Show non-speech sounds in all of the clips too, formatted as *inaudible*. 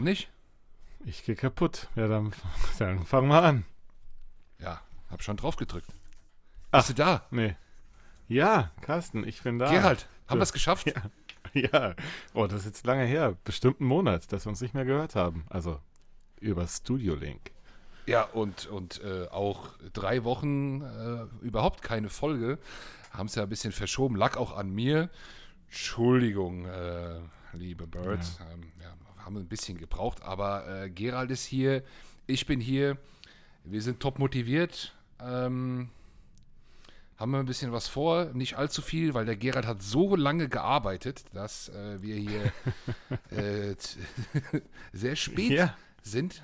Warum nicht? Ich gehe kaputt. Ja, dann, *laughs* dann fangen wir an. Ja, hab schon drauf gedrückt. Ach. Bist du da? Nee. Ja, Carsten, ich bin da. Gerald, haben wir es geschafft? *laughs* Ja. Ja. Oh, das ist jetzt lange her. Bestimmt einen Monat, dass wir uns nicht mehr gehört haben. Also über Studio Link. Ja, und, und äh, auch drei Wochen äh, überhaupt keine Folge. Haben es ja ein bisschen verschoben. Lag auch an mir. Entschuldigung, äh, liebe Birds. Ähm, ja, haben ein bisschen gebraucht. Aber äh, Gerald ist hier. Ich bin hier. Wir sind top motiviert. Ähm, haben wir ein bisschen was vor. Nicht allzu viel, weil der Gerald hat so lange gearbeitet, dass äh, wir hier *laughs* äh, *laughs* sehr spät Ja. sind.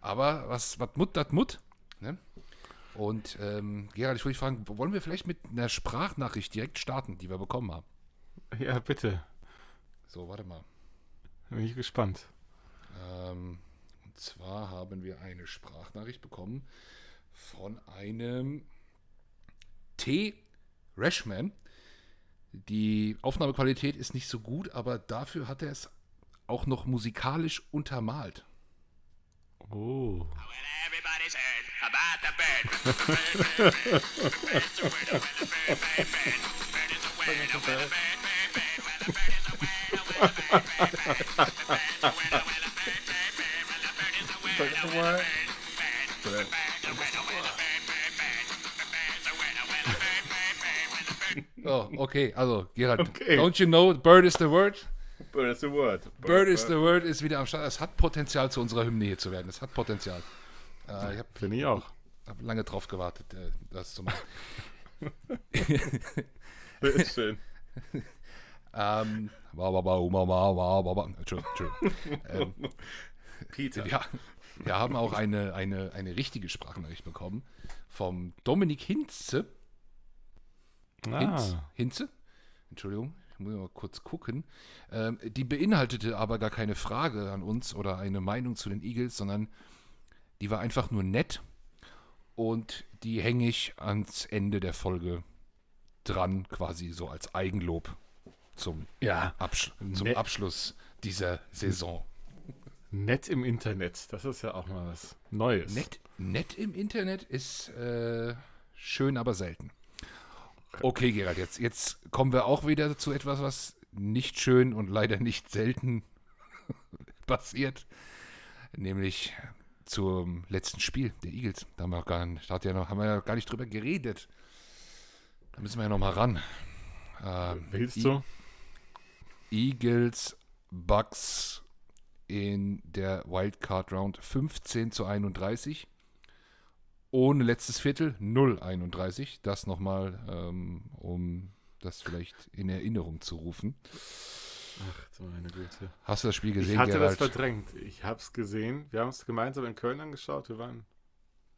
Aber was, was Mut, dat Mut. Ne? Und ähm, Gerald, ich wollte dich fragen, wollen wir vielleicht mit einer Sprachnachricht direkt starten, die wir bekommen haben? Ja, bitte. So, warte mal. Bin ich gespannt. Ähm, und zwar haben wir eine Sprachnachricht bekommen von einem T. Rashman. Die Aufnahmequalität ist nicht so gut, aber dafür hat er es auch noch musikalisch untermalt. Oh. *laughs* *laughs* Oh, okay, also Gerald, Okay. don't you know, bird is the word? Bird is the word. Bird is the word ist wieder am Start. Es hat Potenzial, zu unserer Hymne hier zu werden. Es hat Potenzial. Äh, ich habe Finde ich auch. hab lange drauf gewartet, äh, das zu *laughs* machen. Sehr schön. *laughs* Ähm, Entschuldigung, Entschuldigung. Ähm, *laughs* Peter. Ja, wir haben auch eine, eine, eine richtige Sprachnachricht bekommen vom Dominik Hinze. Ah. Hinz, ah. Hinze? Entschuldigung, ich muss mal kurz gucken. Ähm, die beinhaltete aber gar keine Frage an uns oder eine Meinung zu den Eagles, sondern die war einfach nur nett und die hänge ich ans Ende der Folge dran, quasi so als Eigenlob zum, ja. Absch zum Nett. Abschluss dieser Saison. Nett im Internet. Das ist ja auch mal was Neues. Nett, nett im Internet ist äh, schön, aber selten. Okay, Gerald, jetzt, jetzt kommen wir auch wieder zu etwas, was nicht schön und leider nicht selten *laughs* passiert. Nämlich zum letzten Spiel der Eagles. Da haben wir, gar nicht, ja noch, haben wir ja gar nicht drüber geredet. Da müssen wir ja noch mal ran. Ähm, Willst du? Eagles, Bucks in der Wildcard Round 15 zu 31. Ohne letztes Viertel 0-31. Das nochmal, ähm, um das vielleicht in Erinnerung zu rufen. Ach meine Güte. Hast du das Spiel Ich gesehen, hatte Gerald? das verdrängt. Ich habe es gesehen. Wir haben es gemeinsam in Köln angeschaut. Wir waren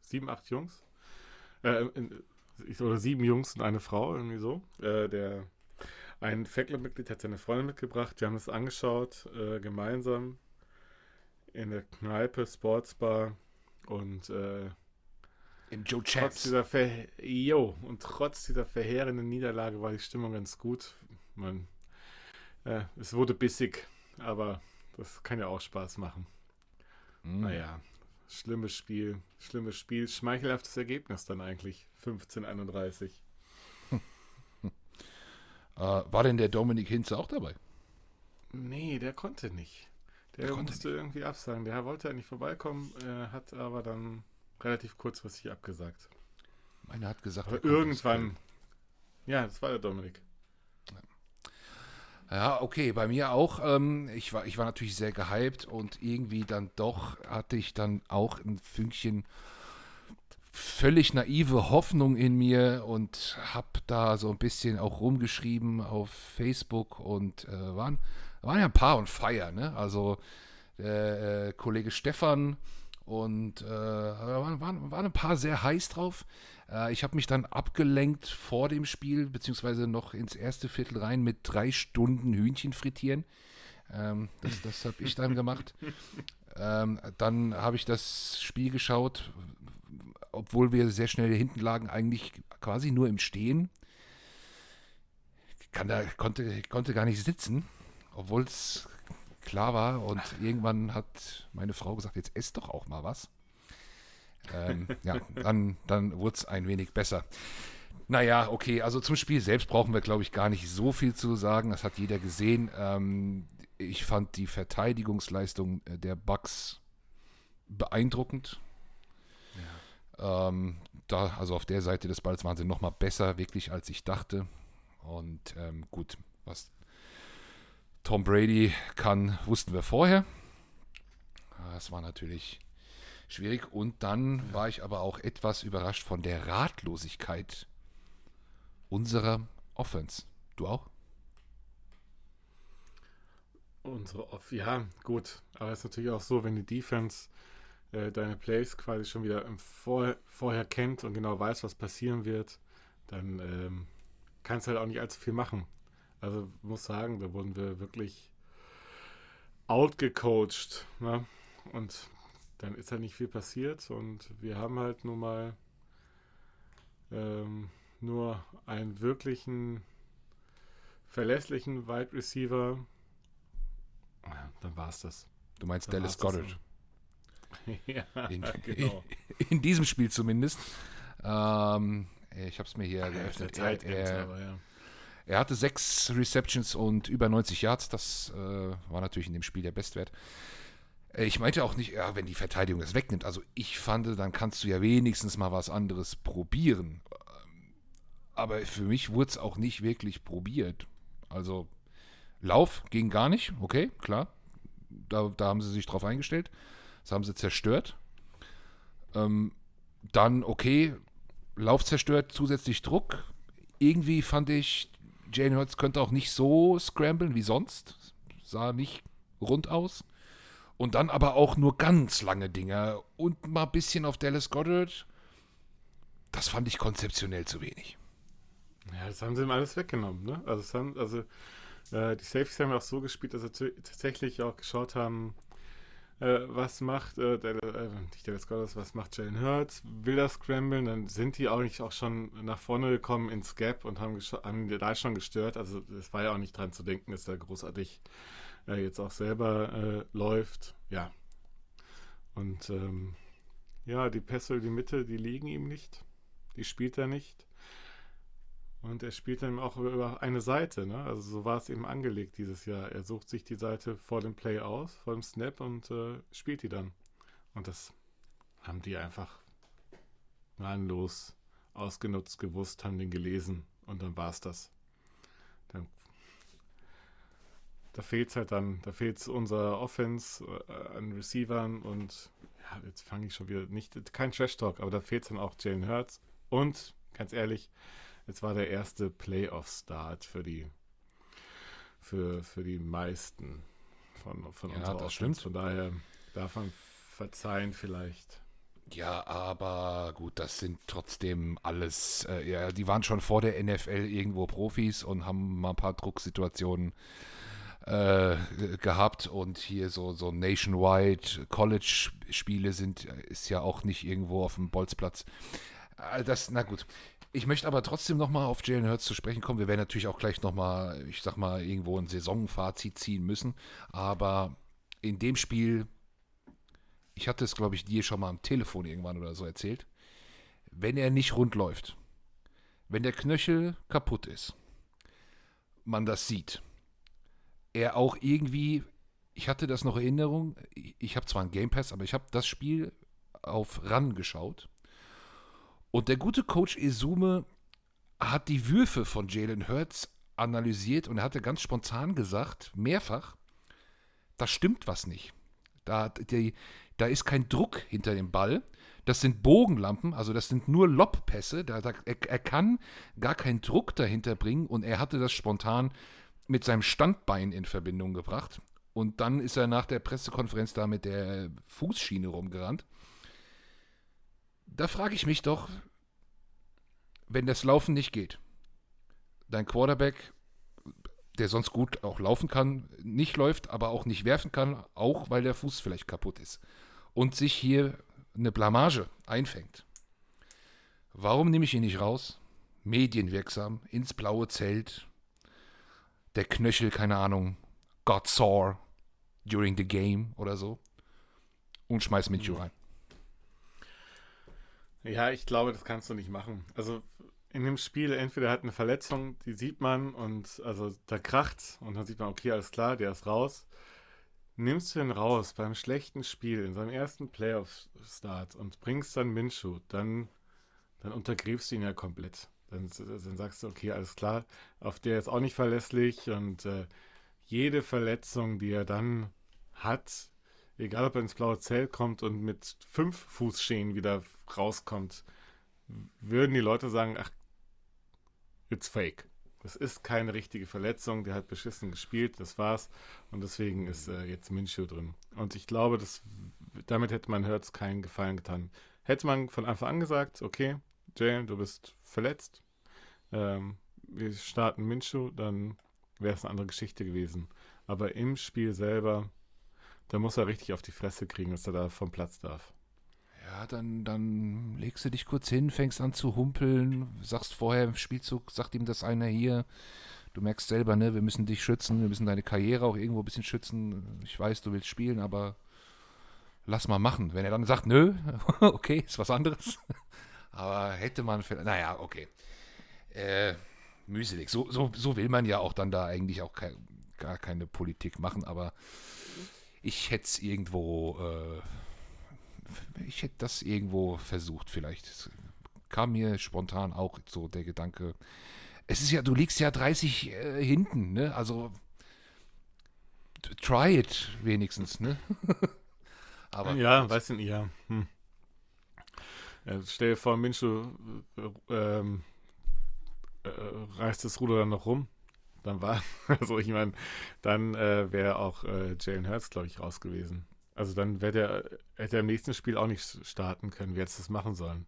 sieben, acht Jungs. Äh, in, ich- oder sieben Jungs und eine Frau, irgendwie so. Äh, der, ein Fanclub-Mitglied hat seine Freundin mitgebracht. Wir haben es angeschaut, äh, gemeinsam in der Kneipe, Sportsbar. Und äh, Im Joe trotz dieser, Ver jo, und trotz dieser verheerenden Niederlage war die Stimmung ganz gut. Man, äh, es wurde bissig, aber das kann ja auch Spaß machen. Mhm. Naja, schlimmes Spiel, schlimmes Spiel, schmeichelhaftes Ergebnis dann eigentlich. 15:31. Äh, war denn der Dominik Hinze auch dabei? Nee, der konnte nicht. Der, Der konnte musste irgendwie absagen. Der wollte eigentlich vorbeikommen, äh, hat aber dann relativ kurzfristig abgesagt. Meiner hat gesagt, Aber er irgendwann. Ja, das war der Dominik. Ja, okay, bei mir auch. Ähm, ich, war, ich war natürlich sehr gehypt und irgendwie dann doch hatte ich dann auch ein Fünkchen völlig naive Hoffnung in mir und habe da so ein bisschen auch rumgeschrieben auf Facebook und äh, waren, waren ja ein paar on fire, ne? Also der äh, Kollege Stefan und äh, waren, waren, waren ein paar sehr heiß drauf. Äh, ich habe mich dann abgelenkt vor dem Spiel, beziehungsweise noch ins erste Viertel rein mit drei Stunden Hühnchen frittieren. Ähm, das das habe ich dann gemacht. *laughs* Ähm, dann habe ich das Spiel geschaut, obwohl wir sehr schnell hinten lagen, eigentlich quasi nur im Stehen. Kann da, konnte, konnte gar nicht sitzen, obwohl es klar war. Und irgendwann hat meine Frau gesagt, jetzt ess doch auch mal was. Ähm, *laughs* ja, dann, dann wurde es ein wenig besser. Naja, okay, also zum Spiel selbst brauchen wir, glaube ich, gar nicht so viel zu sagen. Das hat jeder gesehen. Ähm, ich fand die Verteidigungsleistung der Bucks beeindruckend. Ähm, da, also auf der Seite des Balls waren sie noch mal besser, wirklich, als ich dachte. Und ähm, gut, was Tom Brady kann, wussten wir vorher. Das war natürlich schwierig. Und dann war ich aber auch etwas überrascht von der Ratlosigkeit unserer Offense. Du auch? Unsere Off, ja, gut. Aber es ist natürlich auch so, wenn die Defense äh, deine Plays quasi schon wieder Vor vorher kennt und genau weiß, was passieren wird, dann ähm, kannst du halt auch nicht allzu viel machen. Also muss sagen, da wurden wir wirklich outgecoacht. Ne? Und dann ist halt nicht viel passiert und wir haben halt nun mal ähm, nur einen wirklichen verlässlichen Wide Receiver. Ja, dann war es das. Du meinst Dann Dallas Goddard. *laughs* ja, In, genau. *laughs* in diesem Spiel zumindest. Ähm, ich habe es mir hier geöffnet. Er, er, aber ja. er hatte sechs Receptions und über 90 Yards. Das äh, war natürlich in dem Spiel der Bestwert. Äh, Ich meinte auch nicht, ja, wenn die Verteidigung das wegnimmt. Also ich fand, dann kannst du ja wenigstens mal was anderes probieren. Ähm, Aber für mich wurde es auch nicht wirklich probiert. Also Lauf ging gar nicht, okay, klar. Da, da haben sie sich drauf eingestellt. Das haben sie zerstört. Ähm, dann, okay, Lauf zerstört, zusätzlich Druck. Irgendwie fand ich, Jane Hurts könnte auch nicht so scramblen wie sonst. Sah nicht rund aus. Und dann aber auch nur ganz lange Dinger und mal ein bisschen auf Dallas Goddard. Das fand ich konzeptionell zu wenig. Ja, das haben sie ihm alles weggenommen, ne? Also, haben, also äh, die Safeties haben auch so gespielt, dass sie tatsächlich auch geschaut haben, äh, was macht äh, der, äh, nicht der Scott, was macht Jalen Hurts, will er scramblen, dann sind die auch nicht auch schon nach vorne gekommen ins Gap und haben, haben da schon gestört. Also es war ja auch nicht dran zu denken, dass er großartig äh, jetzt auch selber äh, läuft. Ja. Und ähm, ja, die Pässe über die Mitte, die liegen ihm nicht. Die spielt er nicht. Und er spielt dann auch über- eine Seite, ne? Also so war es eben angelegt dieses Jahr. Er sucht sich die Seite vor dem Play aus, vor dem Snap und äh, spielt die dann. Und das haben die einfach gnadenlos ausgenutzt, gewusst, haben den gelesen und dann war es das. Dann, da fehlt es halt dann, da fehlt es unserer Offense äh, an Receivern und ja, jetzt fange ich schon wieder nicht, kein Trash-Talk, aber da fehlt es dann auch Jalen Hurts und, ganz ehrlich, Jetzt war der erste Playoff-Start für die für, für die meisten von, von Ja, unserer Offense. stimmt. Von daher darf man verzeihen vielleicht. Ja, aber gut, das sind trotzdem alles, äh, ja, die waren schon vor der NFL irgendwo Profis und haben mal ein paar Drucksituationen äh, gehabt und hier so, so Nationwide College-Spiele sind, ist ja auch nicht irgendwo auf dem Bolzplatz. Äh, Das, na gut. Ich möchte aber trotzdem nochmal auf Jalen Hurts zu sprechen kommen. Wir werden natürlich auch gleich nochmal, ich sag mal, irgendwo ein Saisonfazit ziehen müssen. Aber in dem Spiel ich hatte es, glaube ich, dir schon mal am Telefon irgendwann oder so erzählt, wenn er nicht rund läuft, wenn der Knöchel kaputt ist, man das sieht, er auch irgendwie, ich hatte das noch Erinnerung, ich habe zwar einen Game Pass, aber ich habe das Spiel auf RAN geschaut und der gute Coach Izume hat die Würfe von Jalen Hurts analysiert und er hatte ganz spontan gesagt, mehrfach, da stimmt was nicht. Da, die, da ist kein Druck hinter dem Ball. Das sind Bogenlampen, also das sind nur Lobpässe. Da, da, er, er kann gar keinen Druck dahinter bringen und er hatte das spontan mit seinem Standbein in Verbindung gebracht. Und dann ist er nach der Pressekonferenz da mit der Fußschiene rumgerannt. Da frage ich mich doch, wenn das Laufen nicht geht, dein Quarterback, der sonst gut auch laufen kann, nicht läuft, aber auch nicht werfen kann, auch weil der Fuß vielleicht kaputt ist und sich hier eine Blamage einfängt. Warum nehme ich ihn nicht raus? Medienwirksam, ins blaue Zelt, der Knöchel, keine Ahnung, God Sore, during the game oder so. Und schmeiß Minshew rein. Ja, ich glaube, das kannst du nicht machen. Also in dem Spiel entweder hat eine Verletzung, die sieht man und also da kracht und dann sieht man, okay, alles klar, der ist raus. Nimmst du ihn raus beim schlechten Spiel in seinem ersten Playoff-Start und bringst dann Minshew, dann, dann untergräbst du ihn ja komplett. Dann, dann sagst du, okay, alles klar, auf der ist auch nicht verlässlich und äh, jede Verletzung, die er dann hat, egal ob er ins blaue Zelt kommt und mit fünf Fußschenen wieder rauskommt, würden die Leute sagen, ach, it's fake. Das ist keine richtige Verletzung, der hat beschissen gespielt, das war's. Und deswegen ist äh, jetzt Minshew drin. Und ich glaube, das, damit hätte man Hurts keinen Gefallen getan. Hätte man von Anfang an gesagt, okay, Jalen, du bist verletzt, ähm, wir starten Minshew, dann wäre es eine andere Geschichte gewesen. Aber im Spiel selber, da muss er richtig auf die Fresse kriegen, dass er da vom Platz darf. Ja, dann, dann legst du dich kurz hin, fängst an zu humpeln, sagst vorher im Spielzug, sagt ihm das einer hier, du merkst selber, ne, wir müssen dich schützen, wir müssen deine Karriere auch irgendwo ein bisschen schützen. Ich weiß, du willst spielen, aber lass mal machen. Wenn er dann sagt, nö, *laughs* okay, ist was anderes. *laughs* aber hätte man, vielleicht- naja, okay. Äh, mühselig. So, so, so will man ja auch dann da eigentlich auch kei- gar keine Politik machen, aber ich hätte es irgendwo, äh, ich hätte das irgendwo versucht, vielleicht. Es kam mir spontan auch so der Gedanke. Es ist ja, du liegst ja 30 äh, hinten, ne? Also try it wenigstens, ne? *laughs* Aber ja, gut. weiß nicht, ja. Hm. ja stell dir vor, Minshew äh, ähm, äh, reißt das Ruder dann noch rum. Dann war, *laughs* also ich meine, dann äh, wäre auch äh, Jalen Hurts, glaube ich, raus gewesen. Also dann der, hätte er im nächsten Spiel auch nicht starten können, wie hätte das machen sollen.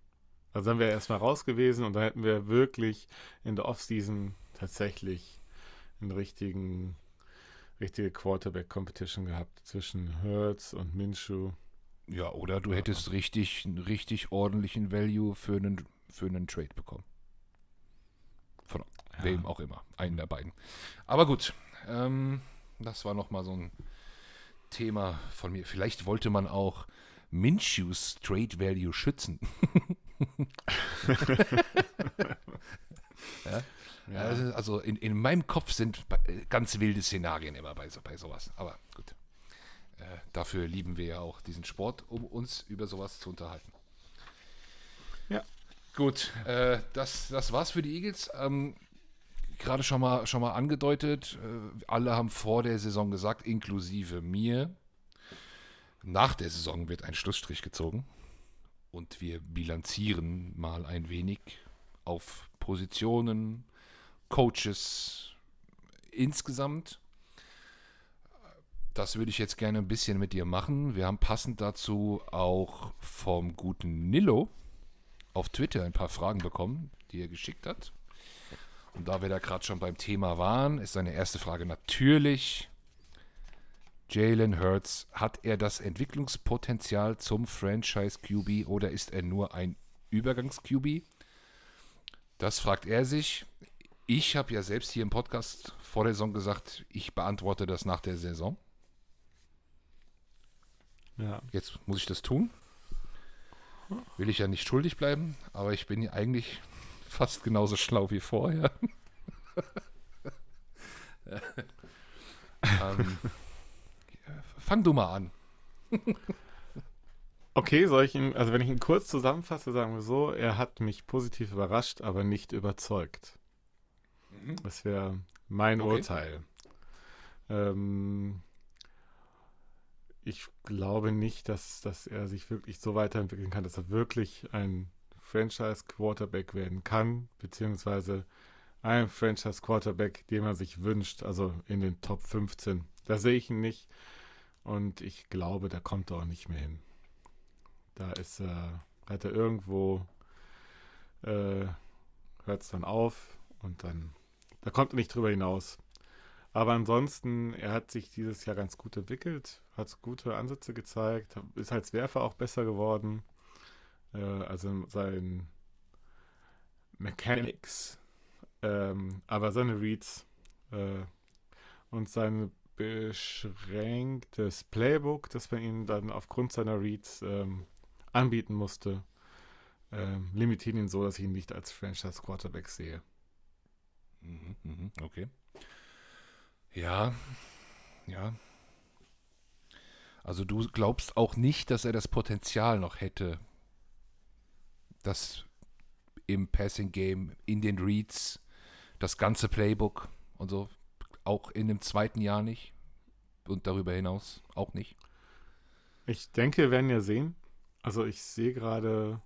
Also dann wäre er erstmal raus gewesen und dann hätten wir wirklich in der Offseason tatsächlich einen richtigen, richtige Quarterback-Competition gehabt zwischen Hurts und Minshew. Ja, oder du hättest richtig, einen richtig ordentlichen Value für einen, für einen Trade bekommen. Von wem auch immer. Einen der beiden. Aber gut, ähm, das war nochmal so ein Thema von mir. Vielleicht wollte man auch Minshews Trade Value schützen. *laughs* ja? Ja. Also, also in, in meinem Kopf sind ganz wilde Szenarien immer bei, so, bei sowas. Aber gut. Äh, dafür lieben wir ja auch diesen Sport, um uns über sowas zu unterhalten. Ja. Gut, äh, das, das war's für die Eagles. Ähm, Gerade schon mal, schon mal angedeutet, äh, alle haben vor der Saison gesagt, inklusive mir, nach der Saison wird ein Schlussstrich gezogen und wir bilanzieren mal ein wenig auf Positionen, Coaches insgesamt. Das würde ich jetzt gerne ein bisschen mit dir machen. Wir haben passend dazu auch vom guten Nilo auf Twitter ein paar Fragen bekommen, die er geschickt hat. Und da wir da gerade schon beim Thema waren, ist seine erste Frage natürlich: Jalen Hurts, hat er das Entwicklungspotenzial zum Franchise-QB oder ist er nur ein Übergangs-QB? Das fragt er sich. Ich habe ja selbst hier im Podcast vor der Saison gesagt, ich beantworte das nach der Saison. Ja. Jetzt muss ich das tun. Will ich ja nicht schuldig bleiben, aber ich bin ja eigentlich fast genauso schlau wie vorher. *laughs* ähm, fang du mal an. Okay, soll ich ihn, also wenn ich ihn kurz zusammenfasse, sagen wir so, er hat mich positiv überrascht, aber nicht überzeugt. Das wäre mein Okay. Urteil. Ähm, ich glaube nicht, dass, dass er sich wirklich so weiterentwickeln kann, dass er wirklich ein Franchise-Quarterback werden kann, beziehungsweise ein Franchise-Quarterback, den man sich wünscht, also in den Top 15. Da sehe ich ihn nicht und ich glaube, da kommt er auch nicht mehr hin. Da ist er, hat er irgendwo, äh, hört es dann auf und dann, da kommt er nicht drüber hinaus. Aber ansonsten, er hat sich dieses Jahr ganz gut entwickelt, hat gute Ansätze gezeigt, ist als Werfer auch besser geworden. Äh, also sein Mechanics, ähm, aber seine Reads äh, und seine beschränktes Playbook, das man ihm dann aufgrund seiner Reads ähm, anbieten musste, ähm, limitieren ihn so, dass ich ihn nicht als Franchise Quarterback sehe. Mhm, mhm, okay. Ja, ja. Also du glaubst auch nicht, dass er das Potenzial noch hätte, das im Passing Game, in den Reads, das ganze Playbook und so, auch in dem zweiten Jahr nicht und darüber hinaus auch nicht. Ich denke, wir werden ja sehen. Also ich sehe gerade,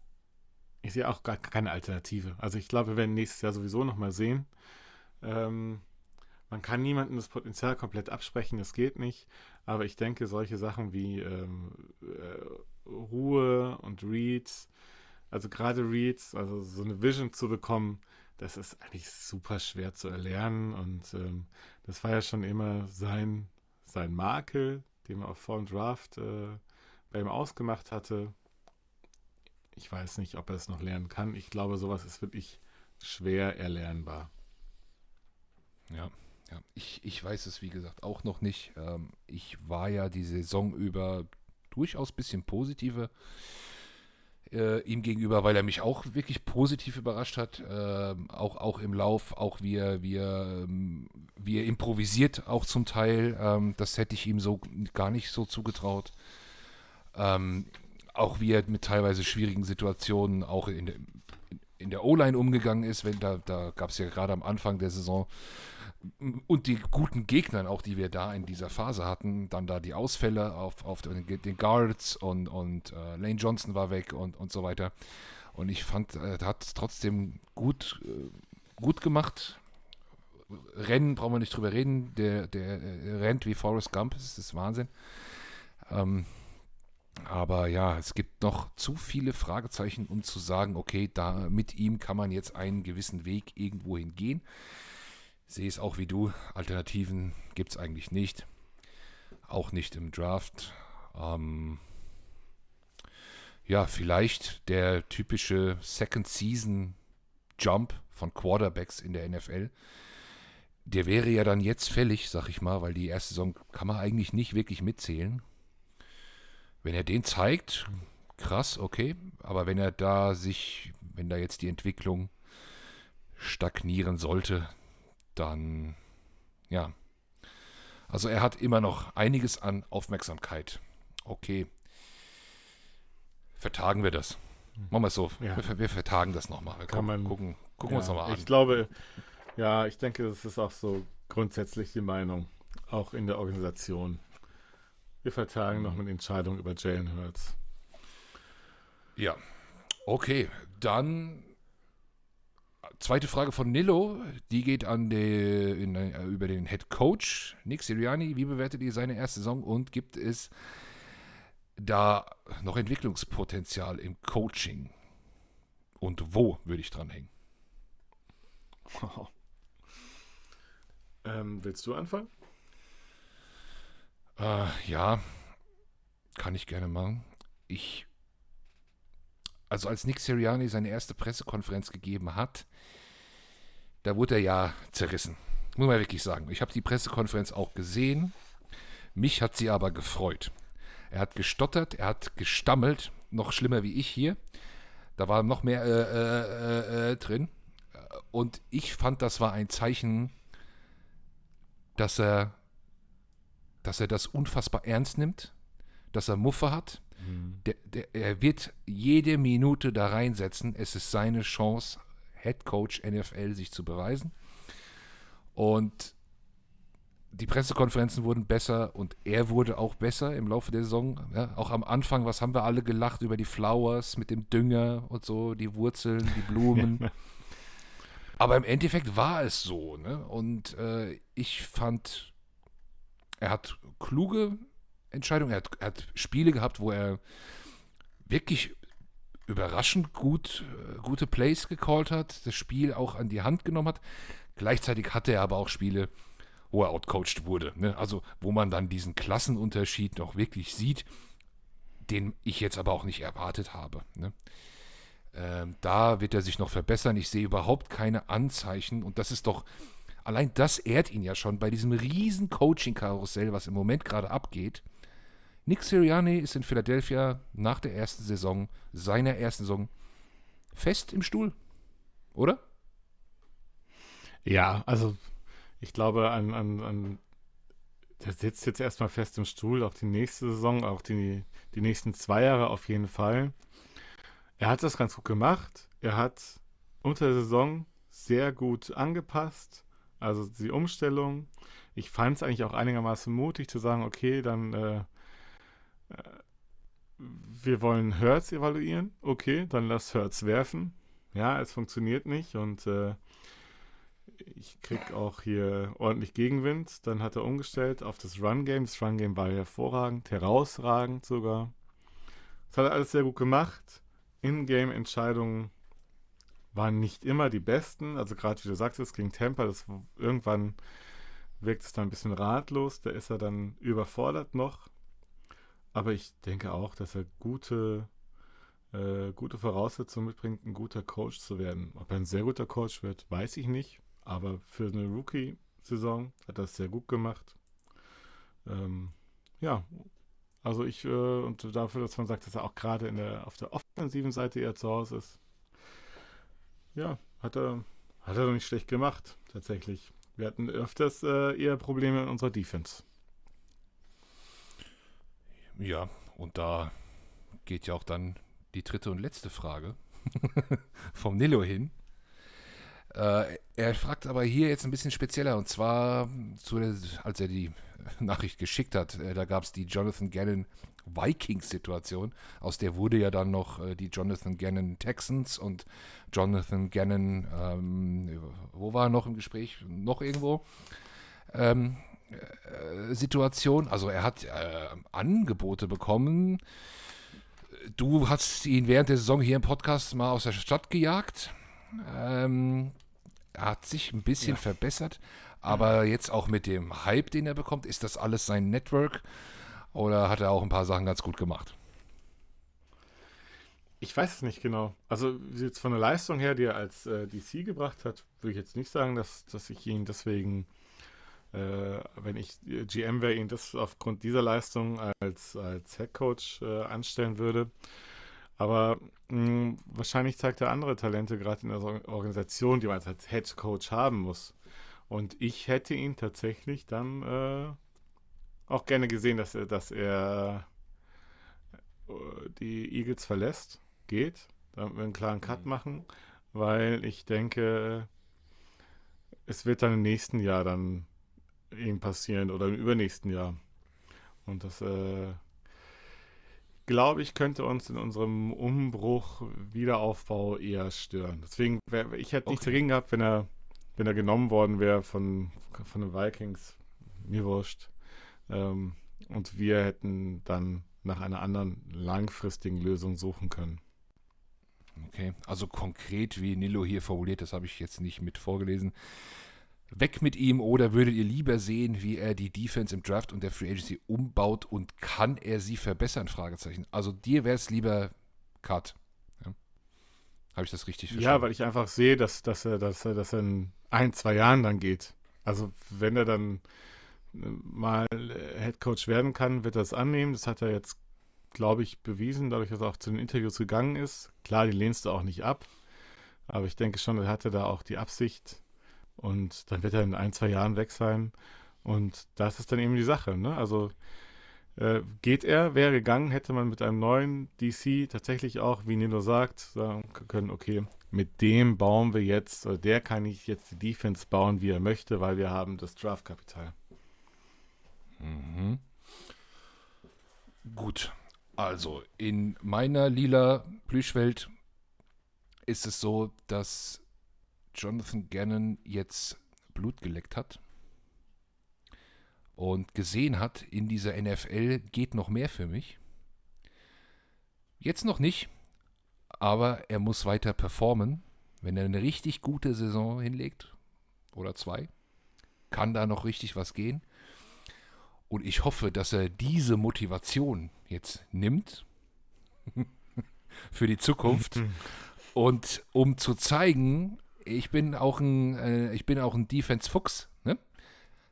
ich sehe auch gar keine Alternative. Also ich glaube, wir werden nächstes Jahr sowieso nochmal sehen. Ähm, man kann niemandem das Potenzial komplett absprechen, das geht nicht. Aber ich denke, solche Sachen wie ähm, äh, Ruhe und Reads, also gerade Reads, also so eine Vision zu bekommen, das ist eigentlich super schwer zu erlernen. Und ähm, das war ja schon immer sein, sein Makel, den man auch vor dem Draft äh, bei ihm ausgemacht hatte. Ich weiß nicht, ob er es noch lernen kann. Ich glaube, sowas ist wirklich schwer erlernbar. Ja, ja. Ich, ich weiß es, wie gesagt, auch noch nicht. Ähm, ich war ja die Saison über durchaus ein bisschen positiver äh, ihm gegenüber, weil er mich auch wirklich positiv überrascht hat. Ähm, auch, auch im Lauf, auch wie er, wie, er, ähm, wie er improvisiert, auch zum Teil. Ähm, das hätte ich ihm so gar nicht so zugetraut. Ähm, auch wie er mit teilweise schwierigen Situationen auch in, der- in der O-Line umgegangen ist, wenn da, da gab es ja gerade am Anfang der Saison und die guten Gegnern, auch die wir da in dieser Phase hatten, dann da die Ausfälle auf, auf den, Guards und, und äh, Lane Johnson war weg und, und so weiter. Und ich fand, er hat es trotzdem gut, äh, gut gemacht. Rennen brauchen wir nicht drüber reden. Der, der, äh, rennt wie Forrest Gump, das ist Wahnsinn. Ähm, aber ja, es gibt noch zu viele Fragezeichen, um zu sagen, okay, da mit ihm kann man jetzt einen gewissen Weg irgendwo hingehen. Sehe es auch wie du. Alternativen gibt es eigentlich nicht. Auch nicht im Draft. Ähm, ja, vielleicht der typische Second Season Jump von Quarterbacks in der NFL. Der wäre ja dann jetzt fällig, sag ich mal, weil die erste Saison kann man eigentlich nicht wirklich mitzählen. Wenn er den zeigt, krass, okay. Aber wenn er da sich, wenn da jetzt die Entwicklung stagnieren sollte, dann ja. Also er hat immer noch einiges an Aufmerksamkeit. Okay. Vertagen wir das. Machen wir es so. Ja. Wir, wir vertagen das nochmal. Wir Kann gucken, man- gucken, gucken wir uns Ja, nochmal an. Ich glaube, ja, ich denke, das ist auch so grundsätzlich die Meinung, auch in der Organisation. Wir vertagen Mhm. noch eine Entscheidung über Jalen Hurts. Ja. Okay, dann zweite Frage von Nilo. Die geht an die, in, äh, über den Head Coach Nick Sirianni. Wie bewertet ihr seine erste Saison und gibt es da noch Entwicklungspotenzial im Coaching? Und wo würde ich dranhängen? *laughs* Ähm, willst du anfangen? Äh, ja, kann ich gerne machen. Ich, also als Nick Sirianni seine erste Pressekonferenz gegeben hat, da wurde er ja zerrissen. Muss man wirklich sagen. Ich habe die Pressekonferenz auch gesehen. Mich hat sie aber gefreut. Er hat gestottert, er hat gestammelt, noch schlimmer wie ich hier. Da war noch mehr äh, äh, äh, äh, drin. Und ich fand, das war ein Zeichen, dass er dass er das unfassbar ernst nimmt, dass er Muffe hat. Der, der, er wird jede Minute da reinsetzen. Es ist seine Chance, Head Coach NFL sich zu beweisen. Und die Pressekonferenzen wurden besser und er wurde auch besser im Laufe der Saison. Ja, auch am Anfang, was haben wir alle gelacht über die Flowers mit dem Dünger und so, die Wurzeln, die Blumen. *laughs* Aber im Endeffekt war es so. Ne? Und äh, ich fand, er hat kluge Entscheidungen, er hat, er hat Spiele gehabt, wo er wirklich überraschend gut, äh, gute Plays gecallt hat, das Spiel auch an die Hand genommen hat. Gleichzeitig hatte er aber auch Spiele, wo er outcoached wurde. Ne? Also wo man dann diesen Klassenunterschied noch wirklich sieht, den ich jetzt aber auch nicht erwartet habe. Ne? Ähm, da wird er sich noch verbessern. Ich sehe überhaupt keine Anzeichen und das ist doch Allein das ehrt ihn ja schon bei diesem riesen Coaching-Karussell, was im Moment gerade abgeht. Nick Sirianni ist in Philadelphia nach der ersten Saison, seiner ersten Saison, fest im Stuhl. Oder? Ja, also ich glaube, an, an, an der sitzt jetzt erstmal fest im Stuhl, auch die nächste Saison, auch die, die nächsten zwei Jahre auf jeden Fall. Er hat das ganz gut gemacht. Er hat unter der Saison sehr gut angepasst. Also die Umstellung. Ich fand es eigentlich auch einigermaßen mutig zu sagen, okay, dann äh, wir wollen Hertz evaluieren. Okay, dann lass Hertz werfen. Ja, es funktioniert nicht und äh, ich krieg auch hier ordentlich Gegenwind. Dann hat er umgestellt auf das Run-Game. Das Run-Game war hervorragend, herausragend sogar. Das hat er alles sehr gut gemacht. In-Game-Entscheidungen waren nicht immer die besten. Also gerade wie du sagtest, gegen Tampa, das irgendwann wirkt es dann ein bisschen ratlos. Da ist er dann überfordert noch. Aber ich denke auch, dass er gute, äh, gute Voraussetzungen mitbringt, ein guter Coach zu werden. Ob er ein sehr guter Coach wird, weiß ich nicht. Aber für eine Rookie-Saison hat er es sehr gut gemacht. Ähm, ja, also ich, äh, und dafür, dass man sagt, dass er auch gerade der, auf der offensiven Seite eher zu Hause ist, ja, hat er, hat er nicht schlecht gemacht, tatsächlich. Wir hatten öfters äh, eher Probleme in unserer Defense. Ja, und da geht ja auch dann die dritte und letzte Frage *laughs* vom Nilo hin. Äh, er fragt aber hier jetzt ein bisschen spezieller und zwar, zu als er die *laughs* Nachricht geschickt hat, äh, da gab es die Jonathan Gannon Vikings-Situation, aus der wurde ja dann noch äh, die Jonathan Gannon Texans und Jonathan Gannon, ähm, wo war er noch im Gespräch? Noch irgendwo? Ähm, äh, Situation, also er hat äh, Angebote bekommen. Du hast ihn während der Saison hier im Podcast mal aus der Stadt gejagt. Ähm, er hat sich ein bisschen ja. verbessert, aber jetzt auch mit dem Hype, den er bekommt, ist das alles sein Network oder hat er auch ein paar Sachen ganz gut gemacht? Ich weiß es nicht genau. Also jetzt von der Leistung her, die er als äh, DC gebracht hat, würde ich jetzt nicht sagen, dass, dass ich ihn deswegen, äh, wenn ich GM wäre, ihn das aufgrund dieser Leistung als, als Head Coach äh, anstellen würde. Aber mh, wahrscheinlich zeigt er andere Talente gerade in der Organisation, die man als Head Coach haben muss. Und ich hätte ihn tatsächlich dann äh, auch gerne gesehen, dass er, dass er äh, die Eagles verlässt, geht, damit wir einen klaren Cut mhm. machen, weil ich denke, es wird dann im nächsten Jahr dann ihm passieren oder im übernächsten Jahr. Und das äh, glaube ich, könnte uns in unserem Umbruch, Wiederaufbau eher stören. Deswegen, wär, ich hätte okay. nichts dagegen gehabt, wenn er, wenn er genommen worden wäre von, von den Vikings. Mir wurscht. Ähm, und wir hätten dann nach einer anderen langfristigen Lösung suchen können. Okay, also konkret, wie Nilo hier formuliert, das habe ich jetzt nicht mit vorgelesen weg mit ihm oder würdet ihr lieber sehen, wie er die Defense im Draft und der Free Agency umbaut und kann er sie verbessern? Fragezeichen. Also dir wäre es lieber Cut. Ja. Habe ich das richtig verstanden? Ja, weil ich einfach sehe, dass, dass, er, dass, er, dass er in ein, zwei Jahren dann geht. Also wenn er dann äh, mal Head Coach werden kann, wird er es annehmen. Das hat er jetzt, glaube ich, bewiesen, dadurch, dass er auch zu den Interviews gegangen ist. Klar, die lehnst du auch nicht ab. Aber ich denke schon, er hatte da auch die Absicht, und dann wird er in ein, zwei Jahren weg sein. Und das ist dann eben die Sache. Ne? Also äh, geht er, wäre gegangen, hätte man mit einem neuen DC tatsächlich auch, wie Nilo sagt, sagen können, okay, mit dem bauen wir jetzt, oder der kann ich jetzt die Defense bauen, wie er möchte, weil wir haben das Draftkapital. Mhm. Gut, also in meiner lila Plüschwelt ist es so, dass Jonathan Gannon jetzt Blut geleckt hat und gesehen hat, in dieser NFL geht noch mehr für mich. Jetzt noch nicht, aber er muss weiter performen. Wenn er eine richtig gute Saison hinlegt oder zwei, kann da noch richtig was gehen. Und ich hoffe, dass er diese Motivation jetzt nimmt *laughs* für die Zukunft. *laughs* und um zu zeigen, ich bin auch ein, äh, ich bin auch ein Defense-Fuchs.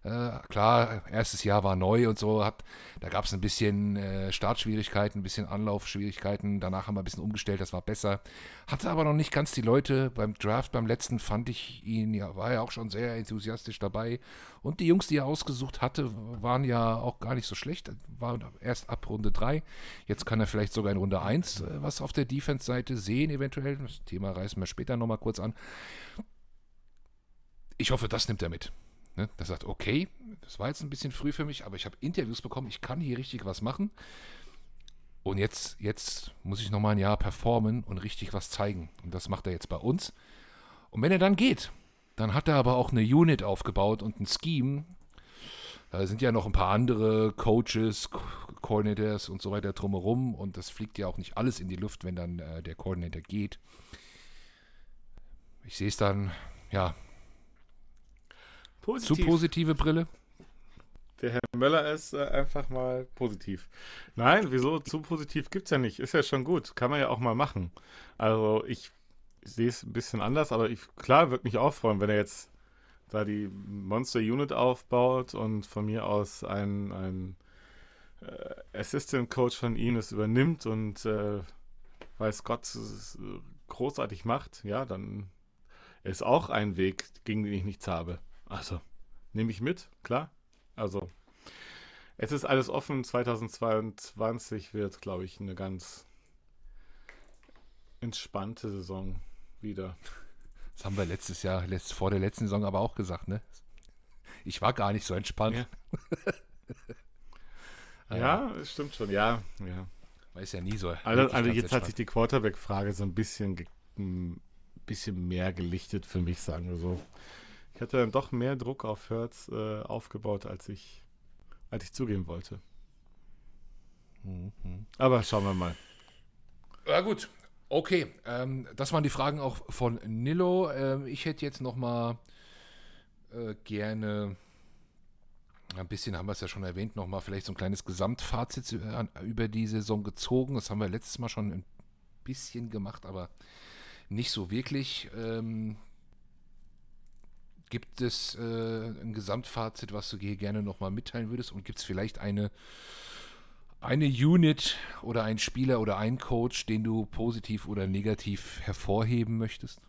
Äh, klar, erstes Jahr war neu und so, hat, da gab es ein bisschen äh, Startschwierigkeiten, ein bisschen Anlaufschwierigkeiten. Danach haben wir ein bisschen umgestellt, das war besser. Hatte aber noch nicht ganz die Leute. Beim Draft, beim letzten fand ich ihn, ja, war ja auch schon sehr enthusiastisch dabei. Und die Jungs, die er ausgesucht hatte, waren ja auch gar nicht so schlecht. War erst ab Runde 3. Jetzt kann er vielleicht sogar in Runde 1 äh, was auf der Defense-Seite sehen, eventuell. Das Thema reißen wir später nochmal kurz an. Ich hoffe, das nimmt er mit. Ne? Der sagt, okay, das war jetzt ein bisschen früh für mich, aber ich habe Interviews bekommen, ich kann hier richtig was machen. Und jetzt, jetzt muss ich nochmal ein Jahr performen und richtig was zeigen. Und das macht er jetzt bei uns. Und wenn er dann geht, dann hat er aber auch eine Unit aufgebaut und ein Scheme. Da sind ja noch ein paar andere Coaches, Co Coordinators und so weiter drumherum. Und das fliegt ja auch nicht alles in die Luft, wenn dann äh, der Coordinator geht. Ich sehe es dann, ja, Positiv. zu positive Brille. Der Herr Möller ist äh, einfach mal positiv. Nein, wieso? Zu positiv gibt es ja nicht. Ist ja schon gut. Kann man ja auch mal machen. Also ich, sehe es ein bisschen anders, aber ich, klar, würde mich auch freuen, wenn er jetzt da die Monster Unit aufbaut und von mir aus ein, ein äh, Assistant Coach von ihm es übernimmt und äh, weiß Gott es äh, großartig macht, ja, dann ist auch ein Weg, gegen den ich nichts habe. Also, nehme ich mit, klar. Also, es ist alles offen. 2022 wird, glaube ich, eine ganz entspannte Saison wieder. Das haben wir letztes Jahr, letzt, vor der letzten Saison aber auch gesagt, ne? Ich war gar nicht so entspannt. Ja. *laughs* Ja, stimmt schon. Ja, ja. Weiß ja nie so. Also, also jetzt hat sich entspannt. die Quarterback-Frage so ein bisschen, ein bisschen mehr gelichtet für mich, sagen wir so. Ich hatte dann doch mehr Druck auf Hertz äh, aufgebaut, als ich, als ich zugeben wollte. Mhm. Aber schauen wir mal. Ja, gut. Okay, ähm, das waren die Fragen auch von Nilo. Ähm, ich hätte jetzt noch mal äh, gerne, ein bisschen haben wir es ja schon erwähnt, noch mal vielleicht so ein kleines Gesamtfazit über die Saison gezogen. Das haben wir letztes Mal schon ein bisschen gemacht, aber nicht so wirklich. Ähm, gibt es äh, ein Gesamtfazit, was du hier gerne noch mal mitteilen würdest? Und gibt es vielleicht eine eine Unit oder ein Spieler oder ein Coach, den du positiv oder negativ hervorheben möchtest?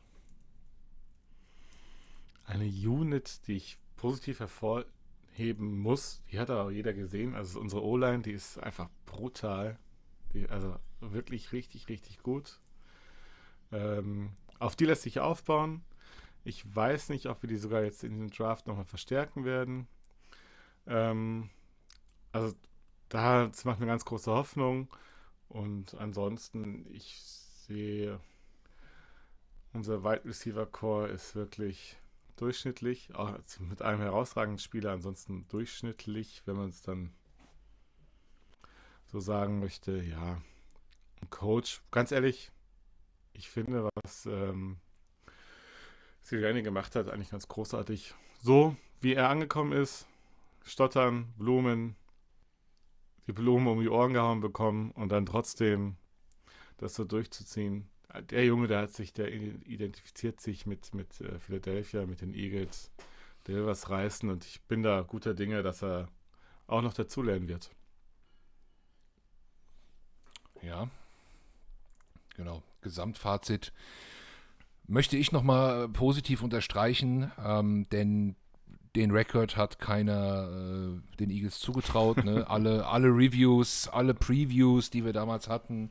Eine Unit, die ich positiv hervorheben muss, die hat aber jeder gesehen. Also unsere O-Line, die ist einfach brutal. Die, also wirklich richtig, richtig gut. Ähm, auf die lässt sich aufbauen. Ich weiß nicht, ob wir die sogar jetzt in den Draft nochmal verstärken werden. Ähm, also da das macht mir ganz große Hoffnung. Und ansonsten, ich sehe, unser Wide Receiver Core ist wirklich durchschnittlich, auch mit einem herausragenden Spieler, ansonsten durchschnittlich, wenn man es dann so sagen möchte, ja. Ein Coach, ganz ehrlich, ich finde, was ähm, Sirianni gemacht hat, eigentlich ganz großartig. So, wie er angekommen ist, stottern, Blumen, die Blumen um die Ohren gehauen bekommen und dann trotzdem das so durchzuziehen. Der Junge, der hat sich, der identifiziert sich mit, mit äh, Philadelphia, mit den Eagles. Der will was reißen und ich bin da guter Dinge, dass er auch noch dazulernen wird. Ja. Genau. Gesamtfazit möchte ich nochmal positiv unterstreichen, ähm, denn den Rekord hat keiner äh, den Eagles zugetraut. Ne? *laughs* alle, alle Reviews, alle Previews, die wir damals hatten,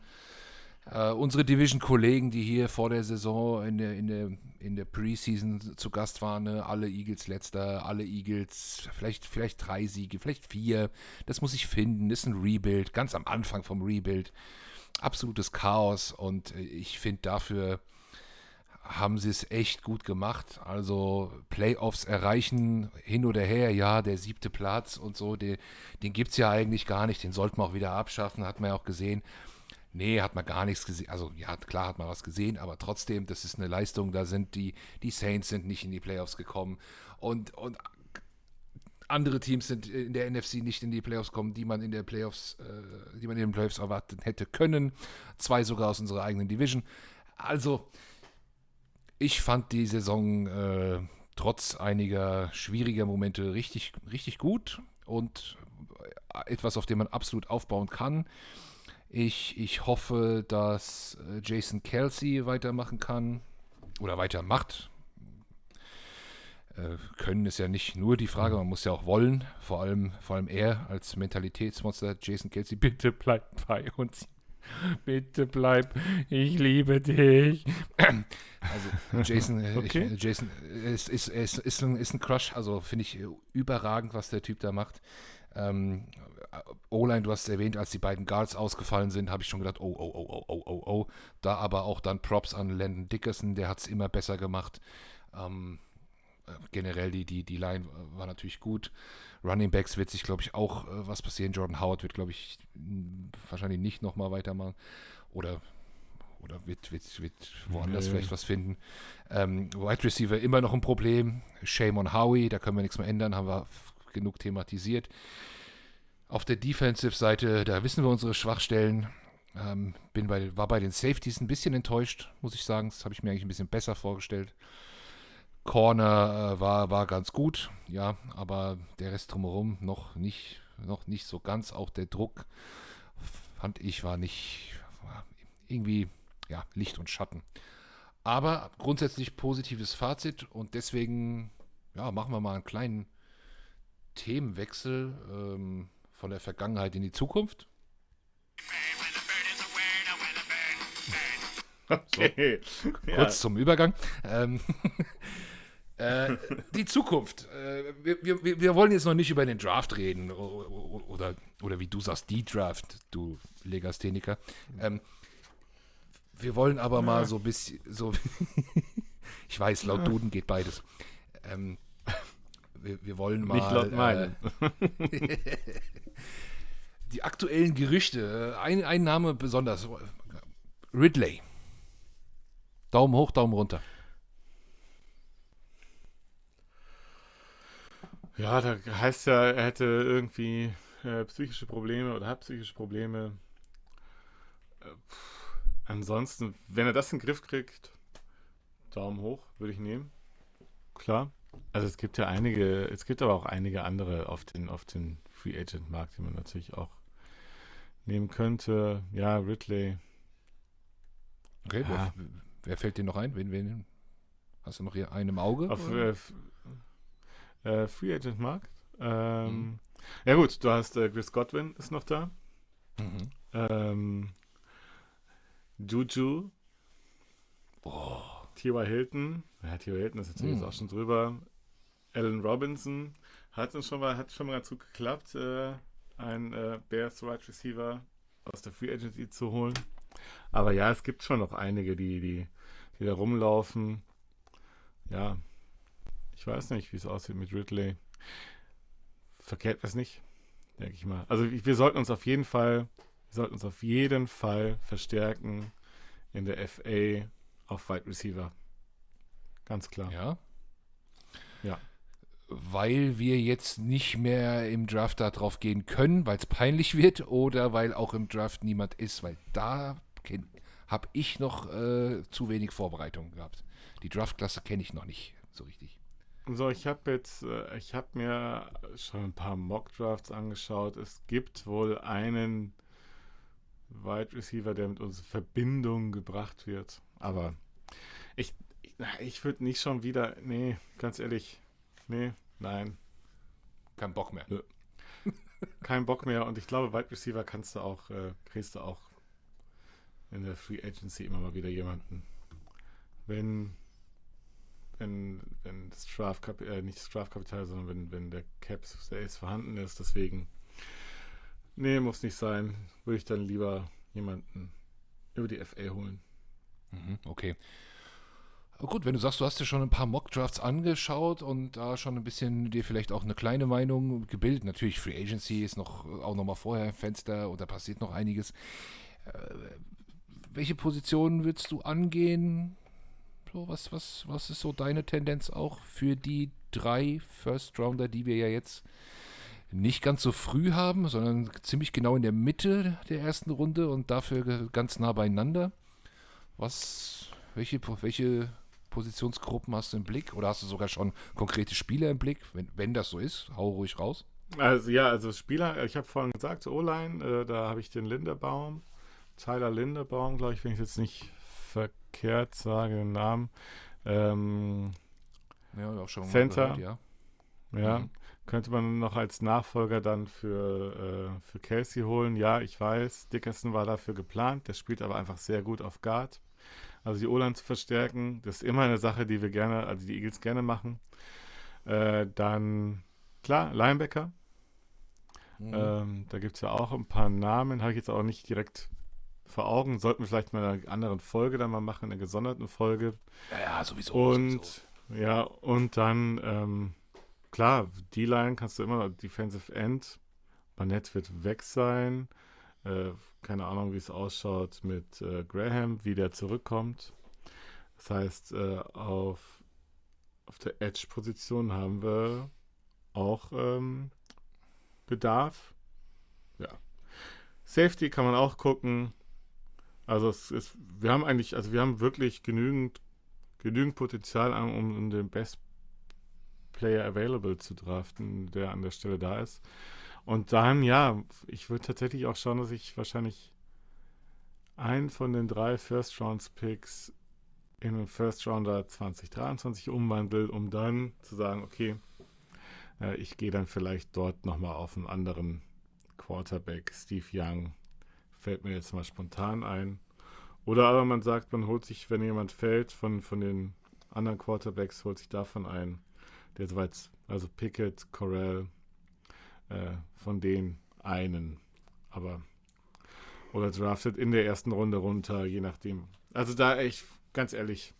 äh, unsere Division-Kollegen, die hier vor der Saison in der, in der, in der Preseason zu Gast waren, ne? alle Eagles letzter, alle Eagles, vielleicht, vielleicht drei Siege, vielleicht vier. Das muss ich finden. Das ist ein Rebuild, ganz am Anfang vom Rebuild. Absolutes Chaos und äh, ich finde dafür haben sie es echt gut gemacht. Also Playoffs erreichen, hin oder her, ja, der siebte Platz und so, den, den gibt es ja eigentlich gar nicht. Den sollten wir auch wieder abschaffen, hat man ja auch gesehen. Nee, hat man gar nichts gesehen. Also ja, klar hat man was gesehen, aber trotzdem, das ist eine Leistung. Da sind die, die Saints sind nicht in die Playoffs gekommen. Und, und andere Teams sind in der NFC nicht in die Playoffs gekommen, die man in der Playoffs, äh, die man in den Playoffs erwarten hätte können. Zwei sogar aus unserer eigenen Division. Also, ich fand die Saison äh, trotz einiger schwieriger Momente richtig, richtig gut und etwas, auf dem man absolut aufbauen kann. Ich, ich hoffe, dass äh, Jason Kelsey weitermachen kann oder weitermacht. Äh, können ist ja nicht nur die Frage, man muss ja auch wollen. Vor allem, vor allem er als Mentalitätsmonster, Jason Kelsey, *laughs* bitte bleib bei uns. *laughs* Bitte bleib, ich liebe dich. *clears throat* Also Jason, äh, Okay. ich, Jason ist, ist, ist, ist, ein, ist ein Crush, also finde ich überragend, was der Typ da macht. Ähm, O-Line, du hast es erwähnt, als die beiden Guards ausgefallen sind, habe ich schon gedacht, oh, oh, oh, oh, oh, oh, oh. Da aber auch dann Props an Landon Dickerson, der hat es immer besser gemacht. Ähm, äh, generell die, die, die Line war natürlich gut. Running Backs wird sich, glaube ich, auch äh, was passieren. Jordan Howard wird, glaube ich, wahrscheinlich nicht nochmal weitermachen. Oder, oder wird, wird, wird woanders Nee. vielleicht was finden. Ähm, Wide Receiver immer noch ein Problem. Shame on Howie, da können wir nichts mehr ändern, haben wir genug thematisiert. Auf der Defensive-Seite, da wissen wir unsere Schwachstellen. Ähm, bin bei, war bei den Safeties ein bisschen enttäuscht, muss ich sagen. Das habe ich mir eigentlich ein bisschen besser vorgestellt. Corner äh, war, war ganz gut, ja, aber der Rest drumherum noch nicht, noch nicht so ganz. Auch der Druck, fand ich, war nicht war irgendwie, ja, Licht und Schatten. Aber grundsätzlich positives Fazit und deswegen, ja, machen wir mal einen kleinen Themenwechsel ähm, von der Vergangenheit in die Zukunft. *laughs* Okay. Ja. Kurz zum Übergang. Ähm, *laughs* äh, die Zukunft. Äh, wir, wir- wir, wollen jetzt noch nicht über den Draft reden oder, oder wie du sagst, die Draft, du Legastheniker. Ähm, wir wollen aber mal so ein bisschen, so, *laughs* ich weiß, laut Duden geht beides. Ähm, wir, wir wollen mal Nicht laut äh, meinen. *laughs* die aktuellen Gerüchte. Ein, ein Name besonders. Ridley. Daumen hoch, Daumen runter. Ja, da heißt ja, er hätte irgendwie äh, psychische Probleme oder hat psychische Probleme. Äh, ansonsten, wenn er das in den Griff kriegt, Daumen hoch, würde ich nehmen. Klar. Also es gibt ja einige, es gibt aber auch einige andere auf den, auf den Free Agent Markt, die man natürlich auch nehmen könnte. Ja, Ridley. Okay, Ja. wer, wer fällt dir noch ein? Wen, wen? Hast du noch hier einen im Auge? Auf äh, äh, Free Agent Markt. Ähm, Mhm. Ja gut, du hast äh, Chris Godwin ist noch da. Mhm. Ähm, Juju, Boah. T.Y. Hilton. Ja, T.Y. Hilton ist natürlich Hm. jetzt auch schon drüber. Allen Robinson hat uns schon mal, hat schon mal ganz gut geklappt, äh, ein äh, Bears Wide Receiver aus der Free Agency zu holen. Aber ja, es gibt schon noch einige, die, die, die da rumlaufen. Ja, ich weiß nicht, wie es aussieht mit Ridley. Verkehrt es nicht, denke ich mal. Also wir sollten uns auf jeden Fall, wir sollten uns auf jeden Fall verstärken in der FA auf Wide Receiver. Ganz klar. Ja. Ja. Weil wir jetzt nicht mehr im Draft da drauf gehen können, weil es peinlich wird oder weil auch im Draft niemand ist, weil da habe ich noch äh, zu wenig Vorbereitung gehabt. Die Draftklasse kenne ich noch nicht so richtig. So, ich habe jetzt, äh, ich habe mir schon ein paar Mock Drafts angeschaut. Es gibt wohl einen Wide Receiver, der mit uns in Verbindung gebracht wird. Aber ich, ich, ich würde nicht schon wieder, nee, ganz ehrlich, nee, nein, Kein Bock mehr. *laughs* kein Bock mehr. Und ich glaube, Wide Receiver kannst du auch, äh, kriegst du auch in der Free Agency immer mal wieder jemanden. Wenn, wenn, wenn das Strafkapital, äh, nicht das Strafkapital, sondern wenn, wenn der Cap Space vorhanden ist. Deswegen, nee, muss nicht sein. Würde ich dann lieber jemanden über die FA holen. Mhm, okay. Gut, wenn du sagst, du hast dir schon ein paar Mock-Drafts angeschaut und da schon ein bisschen dir vielleicht auch eine kleine Meinung gebildet. Natürlich, Free Agency ist noch auch noch mal vorher im Fenster und da passiert noch einiges. Äh, welche Positionen würdest du angehen? So, was, was, was ist so deine Tendenz auch für die drei First Rounder, die wir ja jetzt nicht ganz so früh haben, sondern ziemlich genau in der Mitte der ersten Runde und dafür ganz nah beieinander? Was, welche, welche Positionsgruppen hast du im Blick? Oder hast du sogar schon konkrete Spieler im Blick? Wenn, wenn das so ist, hau ruhig raus. Also ja, also Spieler, ich habe vorhin gesagt, O-Line, äh, da habe ich den Lindebaum, Tyler Lindebaum, glaube ich, wenn ich jetzt nicht verkehrt sage, den Namen. Ähm, Ja, auch schon Center. gehört, ja. ja, Mhm. könnte man noch als Nachfolger dann für, äh, für Kelsey holen. Ja, ich weiß, Dickerson war dafür geplant, der spielt aber einfach sehr gut auf Guard. Also die O-Line zu verstärken, das ist immer eine Sache, die wir gerne, also die Eagles gerne machen. Äh, dann, klar, Linebacker. Mhm. Ähm, da gibt es ja auch ein paar Namen, habe ich jetzt auch nicht direkt vor Augen. Sollten wir vielleicht mal in einer anderen Folge dann mal machen, in einer gesonderten Folge. ja, ja, sowieso. Und sowieso. ja, und dann, ähm, klar, D-Line kannst du immer, Defensive End. Barnett wird weg sein. Äh, keine Ahnung, wie es ausschaut mit äh, Graham, wie der zurückkommt. Das heißt, äh, auf, auf der Edge-Position haben wir auch ähm, Bedarf. Ja. Safety kann man auch gucken. Also es ist, wir haben eigentlich, also wir haben wirklich genügend, genügend Potenzial, um, den Best Player Available zu draften, der an der Stelle da ist. Und dann, ja, ich würde tatsächlich auch schauen, dass ich wahrscheinlich einen von den drei First Rounds Picks in einen First Rounder 2023 umwandle, um dann zu sagen, okay, äh, ich gehe dann vielleicht dort nochmal auf einen anderen Quarterback, Steve Young, fällt mir jetzt mal spontan ein. Oder aber man sagt, man holt sich, wenn jemand fällt von, von den anderen Quarterbacks, holt sich davon ein, der soweit, also Pickett, Corell, äh, von den einen. Aber, oder draftet in der ersten Runde runter, je nachdem. Also da echt, ganz ehrlich.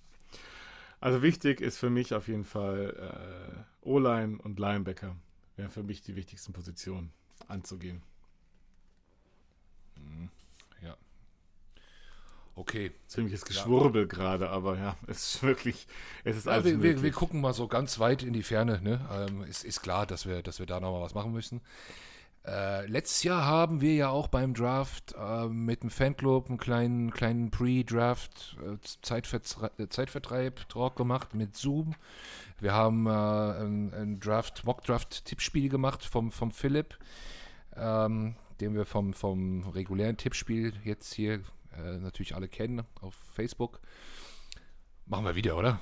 Also wichtig ist für mich auf jeden Fall äh, O-Line und Linebacker. Wären für mich die wichtigsten Positionen anzugehen. Ja. Okay. Ziemliches Geschwurbel gerade, aber ja, *laughs* es ist wirklich, es ist Ja, alles wir, wir, gucken mal so ganz weit in die Ferne. Ne? Ähm, ist, ist klar, dass wir, dass wir da nochmal was machen müssen. Äh, letztes Jahr haben wir ja auch beim Draft äh, mit dem Fanclub einen kleinen, kleinen Pre-Draft äh, Zeitvertre äh, Zeitvertreib-Talk gemacht mit Zoom. Wir haben äh, ein, ein Draft, Mock-Draft-Tippspiel gemacht vom, vom Philipp, ähm, den wir vom, vom regulären Tippspiel jetzt hier äh, natürlich alle kennen auf Facebook. Machen wir wieder, oder?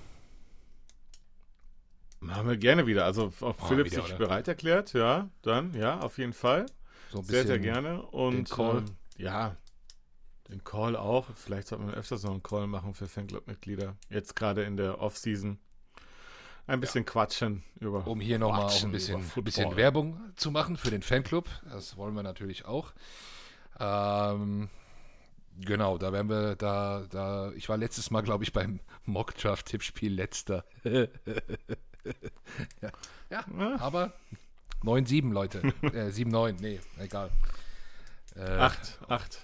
Machen wir gerne wieder. Also, Machen wir Philipp wieder, sich oder? bereit erklärt, ja, dann, ja, auf jeden Fall. So Sehr, sehr gerne. Und den Call. ähm, ja, den Call auch. Vielleicht sollte man öfters noch einen Call machen für Fanclub-Mitglieder. Jetzt gerade in der Off-Season. Ein bisschen quatschen über. Um hier nochmal auch ein bisschen, bisschen. Werbung zu machen für den Fanclub. Das wollen wir natürlich auch. Ähm, genau, da werden wir da, da, ich war letztes Mal, glaube ich, beim Mock-Draft-Tippspiel letzter. *laughs* ja, ja, Ja. aber 9-7, Leute. äh, 7-9, nee, egal. Äh, Acht, acht.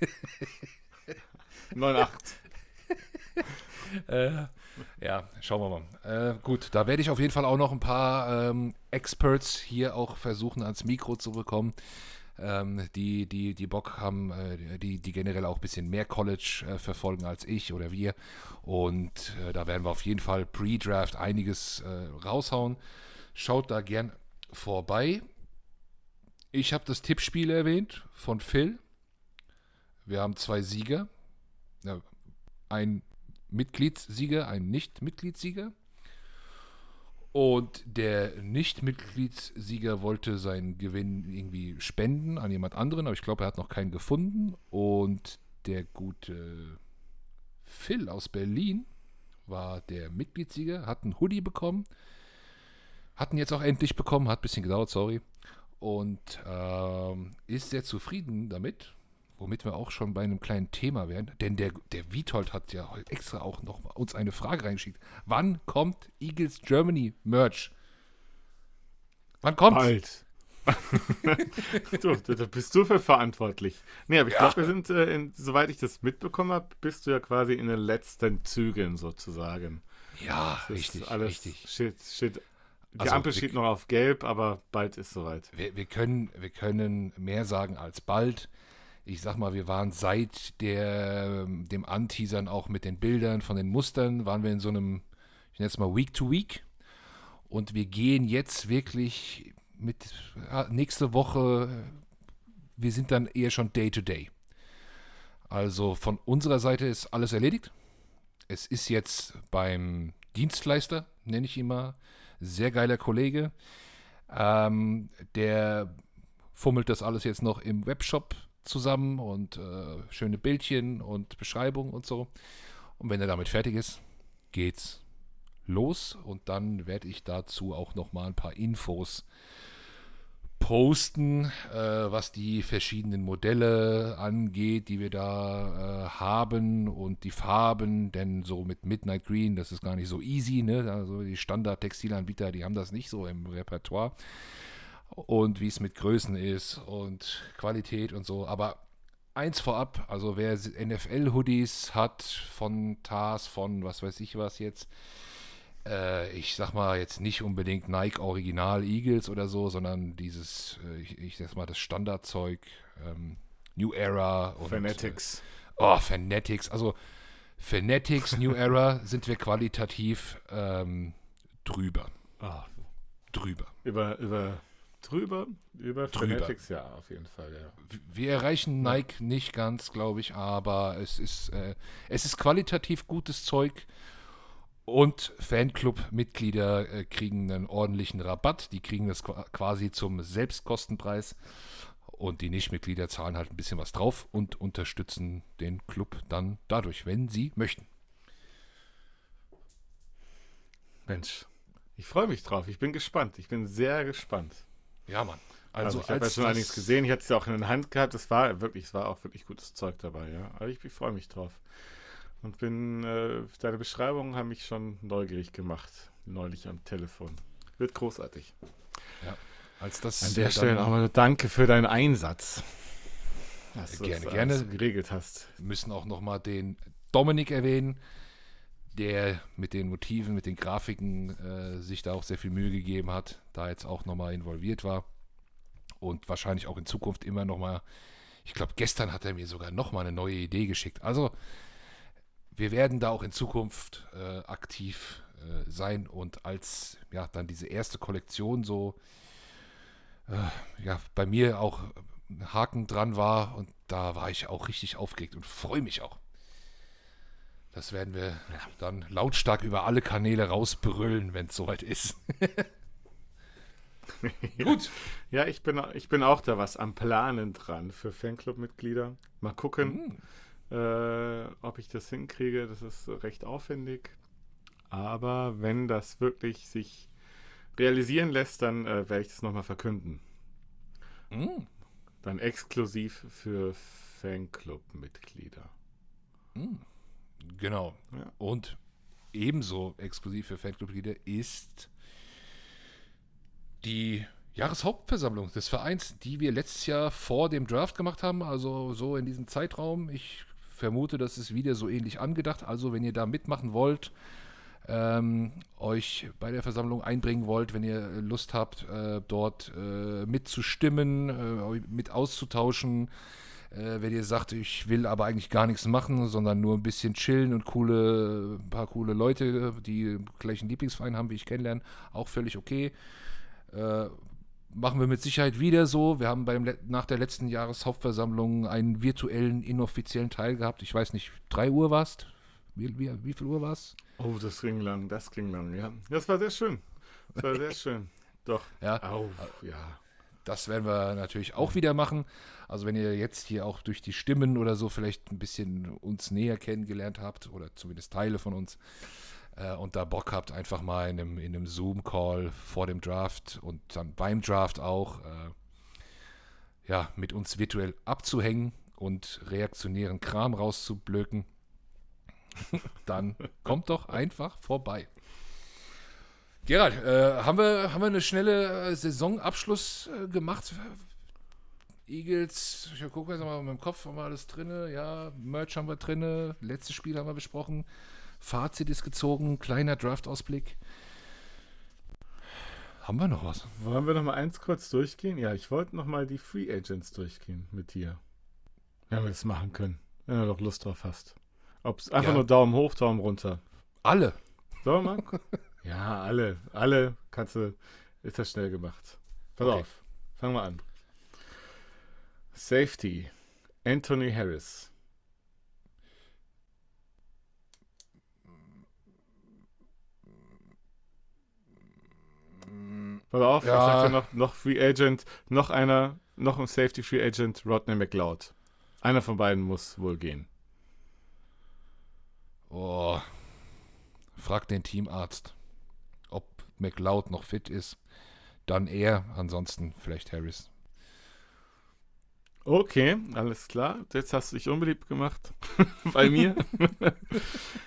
*laughs* Neun, acht. *laughs* Äh, ja, schauen wir mal. Äh, gut, da werde ich auf jeden Fall auch noch ein paar ähm, Experts hier auch versuchen ans Mikro zu bekommen, ähm, die, die, die Bock haben, äh, die, die generell auch ein bisschen mehr College äh, verfolgen als ich oder wir. Und äh, da werden wir auf jeden Fall Pre-Draft einiges äh, raushauen. Schaut da gern vorbei. Ich habe das Tippspiel erwähnt von Phil. Wir haben zwei Sieger. Ja, ein Mitgliedssieger, ein Nicht-Mitgliedssieger. Und der Nicht-Mitgliedssieger wollte seinen Gewinn irgendwie spenden an jemand anderen, aber ich glaube, er hat noch keinen gefunden. Und der gute Phil aus Berlin war der Mitgliedssieger, hat einen Hoodie bekommen. Hatten jetzt auch endlich bekommen, hat ein bisschen gedauert, sorry. Und ähm, ist sehr zufrieden damit, womit wir auch schon bei einem kleinen Thema wären. Denn der, der Witold hat ja heute extra auch noch uns eine Frage reingeschickt. Wann kommt Eagles Germany Merch? Wann kommt? Bald. *laughs* du, da, bist du für verantwortlich. Nee, aber ich Ja. glaube, wir sind, äh, in, soweit ich das mitbekommen habe, bist du ja quasi in den letzten Zügen sozusagen. Ja, Das richtig, alles richtig. Shit, shit. Die Also, Ampel steht noch auf gelb, aber bald ist soweit. Wir, wir, können, wir können mehr sagen als bald. Ich sag mal, wir waren seit der, dem Anteasern auch mit den Bildern von den Mustern, waren wir in so einem, ich nenne es mal Week to Week. Und wir gehen jetzt wirklich mit nächste Woche, wir sind dann eher schon Day to Day. Also von unserer Seite ist alles erledigt. Es ist jetzt beim Dienstleister, nenne ich ihn mal, sehr geiler Kollege. Ähm, der fummelt das alles jetzt noch im Webshop zusammen und äh, schöne Bildchen und Beschreibung und so. Und wenn er damit fertig ist, geht's los und dann werde ich dazu auch noch mal ein paar Infos posten, äh, was die verschiedenen Modelle angeht, die wir da äh, haben und die Farben, denn so mit Midnight Green, das ist gar nicht so easy, ne? Also die Standard-Textilanbieter, die haben das nicht so im Repertoire und wie es mit Größen ist und Qualität und so, aber eins vorab, also wer NFL-Hoodies hat von TAS, von was weiß ich was jetzt, äh, ich sag mal jetzt nicht unbedingt Nike Original Eagles oder so, sondern dieses, äh, ich, ich sag mal das Standardzeug, ähm, New Era und Fanatics. Äh, oh, Fanatics, also Fanatics, New Era *laughs* sind wir qualitativ ähm, drüber. Ah, Drüber. über, über, drüber, über Drüber. Fanatics, ja, auf jeden Fall, ja. Wir erreichen Nike nicht ganz, glaube ich, aber es ist, äh, es ist qualitativ gutes Zeug und Fanclub-Mitglieder äh, kriegen einen ordentlichen Rabatt. Die kriegen das qua- quasi zum Selbstkostenpreis und die Nichtmitglieder zahlen halt ein bisschen was drauf und unterstützen den Club dann dadurch, wenn sie möchten. Mensch, ich freue mich drauf. Ich bin gespannt. Ich bin sehr gespannt. Ja, Mann. Also, Also, ich habe ja schon einiges gesehen. Ich hatte es ja auch in der Hand gehabt. Es war wirklich, es war auch wirklich gutes Zeug dabei, ja. Aber ich, ich freue mich drauf. Und bin, äh, deine Beschreibungen haben mich schon neugierig gemacht. Neulich am Telefon. Wird großartig. Als das An der äh, Stelle dann- auch mal danke für deinen Einsatz. Dass du Gerne, das gerne. geregelt hast. müssen auch nochmal den Dominik erwähnen, der mit den Motiven, mit den Grafiken äh, sich da auch sehr viel Mühe gegeben hat, da jetzt auch nochmal involviert war und wahrscheinlich auch in Zukunft immer nochmal, ich glaube, gestern hat er mir sogar nochmal eine neue Idee geschickt. Also, wir werden da auch in Zukunft äh, aktiv äh, sein und als ja dann diese erste Kollektion so äh, ja bei mir auch ein Haken dran war und da war ich auch richtig aufgeregt und freue mich auch. Das werden wir dann lautstark über alle Kanäle rausbrüllen, wenn es soweit ist. *laughs* Gut. Ja, ich bin, ich bin auch da was am Planen dran für Fanclub-Mitglieder. Mal gucken, Hm. äh, ob ich das hinkriege. Das ist recht aufwendig. Aber wenn das wirklich sich realisieren lässt, dann äh, werde ich das nochmal verkünden. Hm. Dann exklusiv für Fanclub-Mitglieder. Hm. Genau. Ja. Und ebenso exklusiv für Fanclub-Mitglieder ist die Jahreshauptversammlung des Vereins, die wir letztes Jahr vor dem Draft gemacht haben, also so in diesem Zeitraum. Ich vermute, das ist wieder so ähnlich angedacht. Also wenn ihr da mitmachen wollt, ähm, euch bei der Versammlung einbringen wollt, wenn ihr Lust habt, äh, dort äh, mitzustimmen, äh, mit auszutauschen, äh, wenn ihr sagt, ich will aber eigentlich gar nichts machen, sondern nur ein bisschen chillen und coole, ein paar coole Leute, die gleichen Lieblingsverein haben, wie ich kennenlernen, auch völlig okay. Äh, machen wir mit Sicherheit wieder so. Wir haben beim, nach der letzten Jahreshauptversammlung einen virtuellen, inoffiziellen Teil gehabt. Ich weiß nicht, 3 Uhr war es? Wie, wie, wie viel Uhr war es? Oh, das ging lang, das ging lang, ja. Das war sehr schön. Das war sehr *laughs* schön. Doch. Ja, Au, ja. Das werden wir natürlich auch wieder machen. Also wenn ihr jetzt hier auch durch die Stimmen oder so vielleicht ein bisschen uns näher kennengelernt habt oder zumindest Teile von uns äh, und da Bock habt, einfach mal in einem, in einem Zoom-Call vor dem Draft und dann beim Draft auch äh, ja, mit uns virtuell abzuhängen und reaktionären Kram rauszublöken, *laughs* dann kommt doch einfach vorbei. Gerald, äh, haben, wir, haben wir eine schnelle äh, Saisonabschluss äh, gemacht? Eagles, ich gucke jetzt mal mit dem Kopf, haben wir alles drin. Ja, Merch haben wir drin. Letztes Spiel haben wir besprochen. Fazit ist gezogen. Kleiner Draft-Ausblick. Haben wir noch was? Wollen wir noch mal eins kurz durchgehen? Ja, ich wollte noch mal die Free Agents durchgehen mit dir. Wenn wir das machen können. Wenn du doch Lust drauf hast. Ob's einfach Ja. nur Daumen hoch, Daumen runter. Alle. Sollen wir mal? *laughs* ja, alle. Alle kannst du. Ist das schnell gemacht. Pass Okay. auf. Fangen wir an. Safety. Anthony Harris. Pass auf, Ja. ich sag dir noch, noch Free Agent, noch einer, noch ein Safety Free Agent, Rodney McLeod. Einer von beiden muss wohl gehen. Oh. Frag den Teamarzt, McLeod noch fit ist. Dann er, ansonsten vielleicht Harris. Okay, alles klar. Jetzt hast du dich unbeliebt gemacht *laughs* bei mir. *laughs*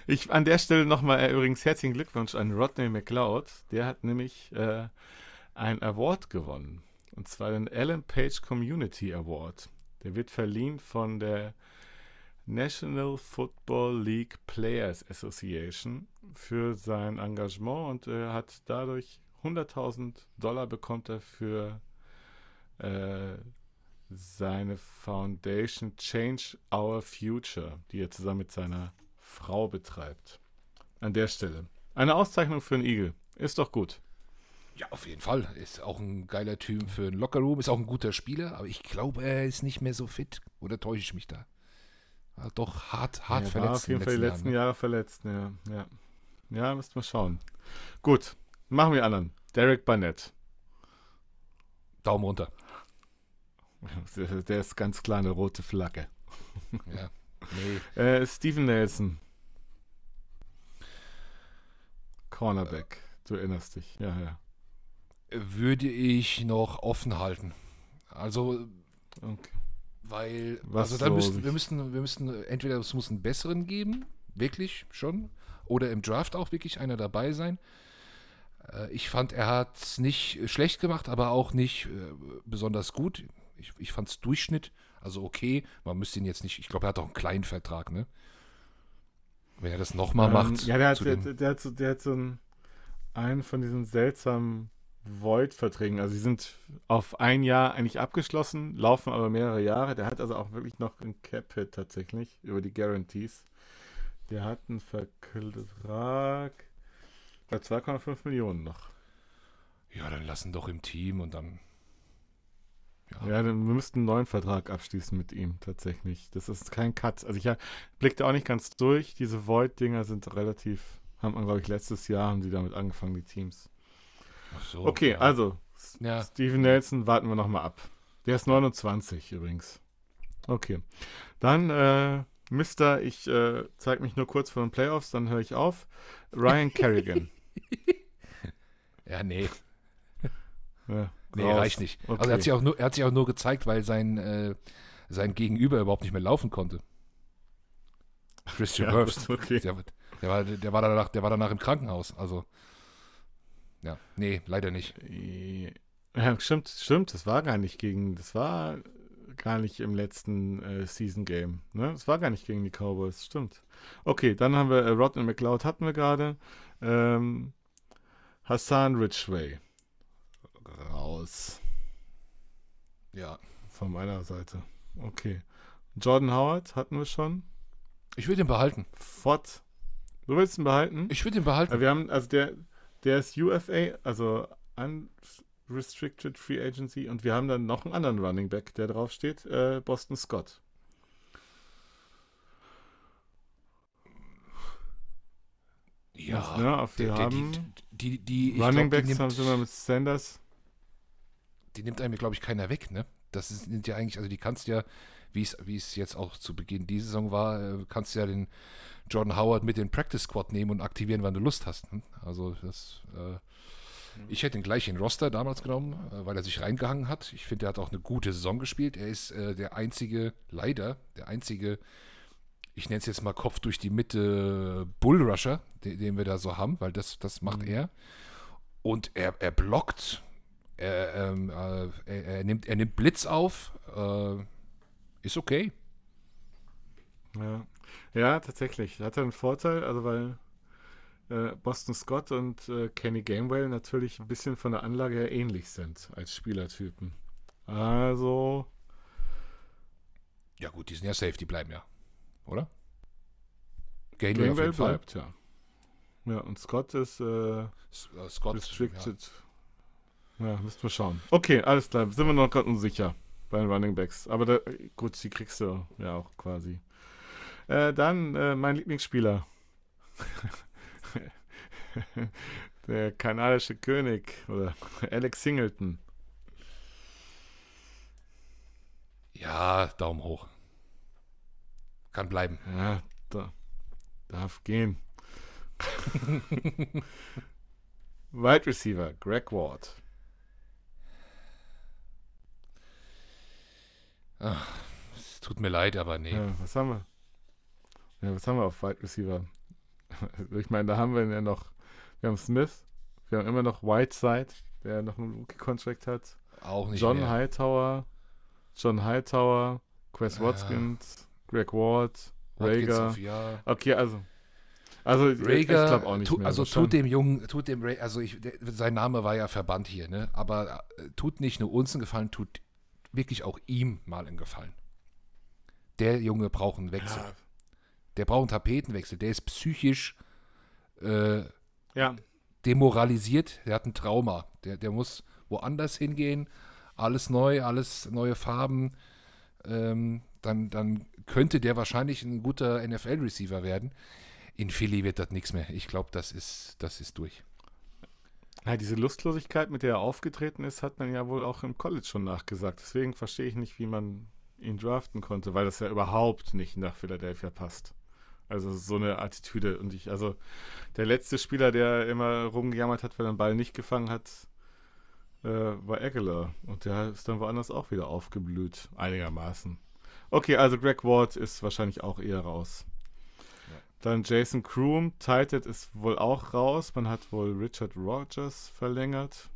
ich an der Stelle nochmal äh, übrigens herzlichen Glückwunsch an Rodney McLeod. Der hat nämlich äh, einen Award gewonnen. Und zwar den Alan Page Community Award. Der wird verliehen von der National Football League Players Association für sein Engagement und er hat dadurch 100.000 Dollar bekommt er für äh, seine Foundation Change Our Future, die er zusammen mit seiner Frau betreibt. An der Stelle. Eine Auszeichnung für einen Igel. Ist doch gut. Ja, auf jeden Fall. Ist auch ein geiler Typ für einen Lockerroom, ist auch ein guter Spieler, aber ich glaube, er ist nicht mehr so fit. Oder täusche ich mich da? War doch hart, hart er verletzt. war auf jeden in Fall die den letzten Jahren, ne? Jahre verletzt. Ja, ja. ja müssten wir schauen. Gut, machen wir anderen. Derek Barnett. Daumen runter. *laughs* Der, ist ganz klar eine rote Flagge. Ja. *laughs* Nee. Äh, Steven Nelson. Cornerback. Du erinnerst dich. Ja, ja. Würde ich noch offen halten. Also, Okay. Weil, Was also da müssten, wir müssten, wir müssten, entweder es muss einen besseren geben, wirklich schon, oder im Draft auch wirklich einer dabei sein. Äh, Ich fand, er hat es nicht schlecht gemacht, aber auch nicht äh, besonders gut. Ich, ich fand es Durchschnitt, also okay. Man müsste ihn jetzt nicht, ich glaube, er hat auch einen kleinen Vertrag, ne? Wenn er das nochmal Ähm, macht. Ja, der hat, zu der, dem- der, hat so, der hat so einen, einen von diesen seltsamen Void-Verträgen. Also, die sind auf ein Jahr eigentlich abgeschlossen, laufen aber mehrere Jahre. Der hat also auch wirklich noch einen Cap-Hit tatsächlich über die Guarantees. Der hat einen Vertrag bei 2,5 Millionen noch. ja, dann lassen doch im Team und dann. Ja, Ja, dann, wir müssten einen neuen Vertrag abschließen mit ihm tatsächlich. Das ist kein Cut. Also ich ja, blickte auch nicht ganz durch. Diese Void-Dinger sind relativ, haben glaube ich letztes Jahr haben die damit angefangen, die Teams. So, Okay, ja. also Ja, Steven Nelson warten wir nochmal ab. Der ist 29 übrigens. Okay. Dann, äh, Mister, ich äh, zeige mich nur kurz vor den Playoffs, dann höre ich auf. Ryan *laughs* Kerrigan. ja, nee. ja, Nee, raus. reicht nicht. Okay. Also er hat, sich auch nur, er hat sich auch nur gezeigt, weil sein, äh, sein Gegenüber überhaupt nicht mehr laufen konnte. Christian Ja, Herbst. *laughs* okay. Der, der, war, der, war danach, der war danach im Krankenhaus. Also, ja, nee, leider nicht. Ja, stimmt, stimmt. Das war gar nicht gegen, das war gar nicht im letzten äh, Season Game. Ne? Das war gar nicht gegen die Cowboys, stimmt. Okay, dann haben wir äh, Rodney McLeod hatten wir gerade. Ähm, Hassan Ridgway. Raus. Ja. Von meiner Seite. Okay. Jordan Howard hatten wir schon. Ich würde ihn behalten. Fott. Du willst ihn behalten? Ich würde ihn behalten. Äh, Wir haben, also der, der ist UFA, also Unrestricted Free Agency, und wir haben dann noch einen anderen Running Back, der drauf steht, äh, Boston Scott. ja. ne, auf der- wir der- haben die, die, die, Running glaub, Backs haben nimmt, wir mit Sanders. die nimmt einem, glaube ich, keiner weg, ne? Das sind ja eigentlich, also die kannst ja, wie es, wie es jetzt auch zu Beginn dieser Saison war, äh, kannst ja den Jordan Howard mit in den Practice Squad nehmen und aktivieren, wann du Lust hast. Ne? Also das, äh, ich hätte ihn gleich in den Roster damals genommen, äh, weil er sich reingehangen hat. Ich finde, er hat auch eine gute Saison gespielt. Er ist äh, der einzige, leider, der einzige, ich nenne es jetzt mal Kopf durch die Mitte Bullrusher, den, den wir da so haben, weil das, das macht Mhm. er. Und er, er blockt, er, ähm, äh, er, er, nimmt, er nimmt Blitz auf, äh, ist okay. Ja. ja, tatsächlich. Hat er einen Vorteil, also weil äh, Boston Scott und äh, Kenny Gamewell natürlich ein bisschen von der Anlage her ähnlich sind als Spielertypen. Also, Ja, gut, die sind ja safe, die bleiben ja. Oder? Jeden Fall. bleibt, ja. Ja, und Scott ist äh, äh, Scott. restricted. Ja. müssen wir schauen. Okay, alles klar. Sind wir noch gerade unsicher bei den Running Backs. Aber da, gut, die kriegst du ja auch quasi. Äh, dann äh, mein Lieblingsspieler. *laughs* Der kanadische König oder *laughs* Alex Singleton. Ja, Daumen hoch. Kann bleiben. Ja, da, darf gehen. *laughs* Wide Receiver, Greg Ward. Es tut mir leid, aber nee. Ja, was haben wir? Ja, was haben wir auf Wide Receiver? *laughs* Ich meine, da haben wir ja noch, wir haben Smith, wir haben immer noch Whiteside, der noch einen Rookie-Contract hat. Auch nicht John mehr. Hightower, John Hightower, Quest. Watkins, Greg Ward, Rager. Ja. Okay, also. Also, ich Rager, glaube auch nicht tu, mehr. also so tut dem Jungen, tut dem Ra also ich, der, sein Name war ja verbannt hier, ne? Aber äh, tut nicht nur uns einen Gefallen, tut wirklich auch ihm mal einen Gefallen. Der Junge braucht einen Wechsel. Ja, Der braucht einen Tapetenwechsel. Der ist psychisch äh, ja, demoralisiert. Der hat ein Trauma. Der, der muss woanders hingehen. Alles neu, alles neue Farben. Ähm, dann, dann könnte der wahrscheinlich ein guter NFL-Receiver werden. In Philly wird das nichts mehr. Ich glaube, das ist, das ist durch. Ja, diese Lustlosigkeit, mit der er aufgetreten ist, hat man ja wohl auch im College schon nachgesagt. Deswegen verstehe ich nicht, wie man ihn draften konnte, weil das ja überhaupt nicht nach Philadelphia passt. Also so eine Attitüde. Und ich, also der letzte Spieler, der immer rumgejammert hat, weil er den Ball nicht gefangen hat, äh, war Aguilar. Und der ist dann woanders auch wieder aufgeblüht. Einigermaßen. Okay, also Greg Ward ist wahrscheinlich auch eher raus. Dann Jason Kroom, Titan ist wohl auch raus. Man hat wohl Richard Rogers verlängert.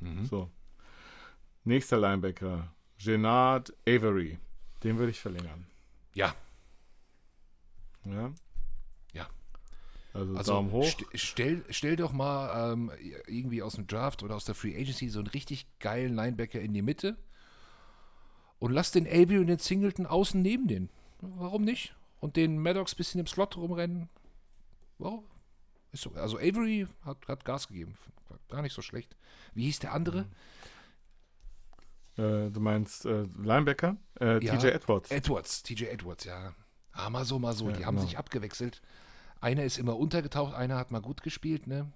Mhm. So. Nächster Linebacker, Genard Avery. Den würde ich verlängern. Ja, Ja. Ja. Also, also Daumen hoch. st stell, stell doch mal ähm, irgendwie aus dem Draft oder aus der Free Agency so einen richtig geilen Linebacker in die Mitte und lass den Avery und den Singleton außen neben den. Warum nicht? Und den Maddox ein bisschen im Slot rumrennen. Warum? Ist so, also Avery hat, hat Gas gegeben. War Gar nicht so schlecht. Wie hieß der andere? Äh, du meinst äh, Linebacker? Äh, Ja. TJ Edwards. Edwards, TJ Edwards, ja. Ah, mal so, mal so. Ja, Die haben genau. sich abgewechselt. Einer ist immer untergetaucht, einer hat mal gut gespielt, ne?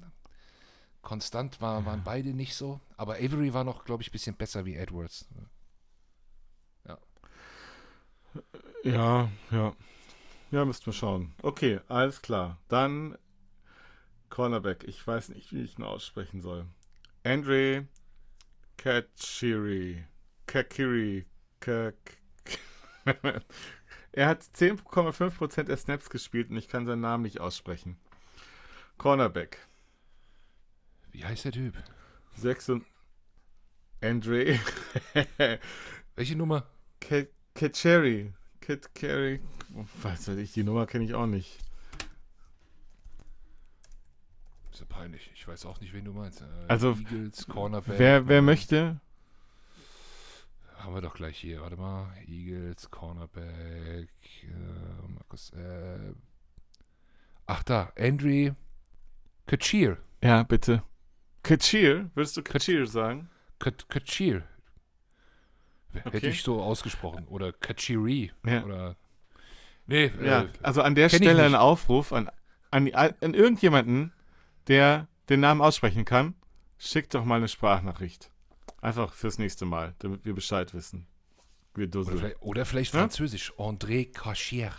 Konstant war, waren beide nicht so. Aber Avery war noch, glaube ich, ein bisschen besser wie Edwards. Ja, ja. Ja, müssten wir schauen. Okay, alles klar. Dann Cornerback. Ich weiß nicht, wie ich ihn aussprechen soll. Andre Kachiri. Kakiri. Kak *laughs* er hat 10,5% der Snaps gespielt und ich kann seinen Namen nicht aussprechen. Cornerback. Wie heißt der Typ? 6 und Andre *laughs* Welche Nummer? Cat Cherry. Cat Carey. Was weiß ich, die Nummer kenne ich auch nicht. Ist ja peinlich. Ich weiß auch nicht, wen du meinst. Äh, Also, Eagles, Cornerback. Wer, wer möchte? Haben wir doch gleich hier. Warte mal. Eagles, Cornerback. Äh, Markus, äh, ach da. Andre Kachir. Ja, bitte. Kachir? Würdest du Kachir sagen? Kat- Kachir. Hätte Okay. ich so ausgesprochen. Oder Kachiri. Ja. Oder. Nee, Ja, äh, also an der ich Stelle ein. Aufruf an, an, an irgendjemanden, der den Namen aussprechen kann. Schickt doch mal eine Sprachnachricht. Einfach fürs nächste Mal, damit wir Bescheid wissen. Wir oder, vielleicht, oder vielleicht Ja? Französisch. André Kachir.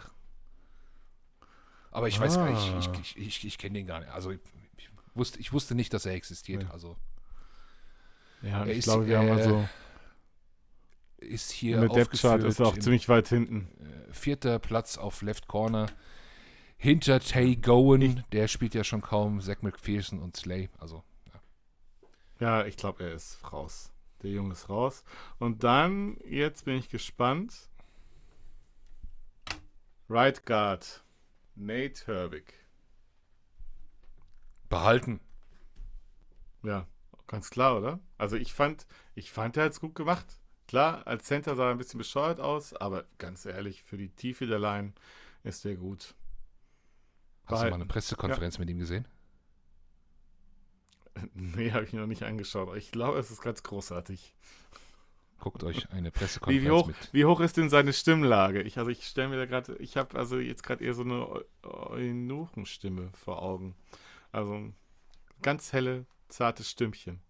Aber ich weiß gar nicht, Ah. ich, ich, ich, ich kenne den gar nicht. Also ich, ich, wusste, ich wusste nicht, dass er existiert. Ja. Also Ja, Er ich glaube, wir haben äh, also ist hier in der Depth aufgeführt ist auch ziemlich weit hinten. äh, vierter Platz auf Left Corner. Hinter Tay Gowan, der spielt ja schon kaum, Zach McPherson und Slay. Also Ja, ich glaube, er ist raus. Der Junge ist raus. Und dann, jetzt bin ich gespannt. Right Guard. Nate Herbig. behalten. Ja, ganz klar, oder? Also ich fand, ich fand, er hat es gut gemacht. Klar, als Center sah er ein bisschen bescheuert aus, aber ganz ehrlich, für die Tiefe der Line ist der gut. Hast du mal Behalten. eine Pressekonferenz mit ihm gesehen? *laughs* Nee, habe ich mir noch nicht angeschaut. aber Ich glaube, es ist ganz großartig. Guckt euch eine Wie, Pressekonferenz wie, hoch, mit. wie hoch ist denn seine Stimmlage? Ich, also ich stelle mir da gerade, ich habe also jetzt gerade eher so eine Eu- Eunuchenstimme vor Augen. Also ganz helle, zartes Stimmchen.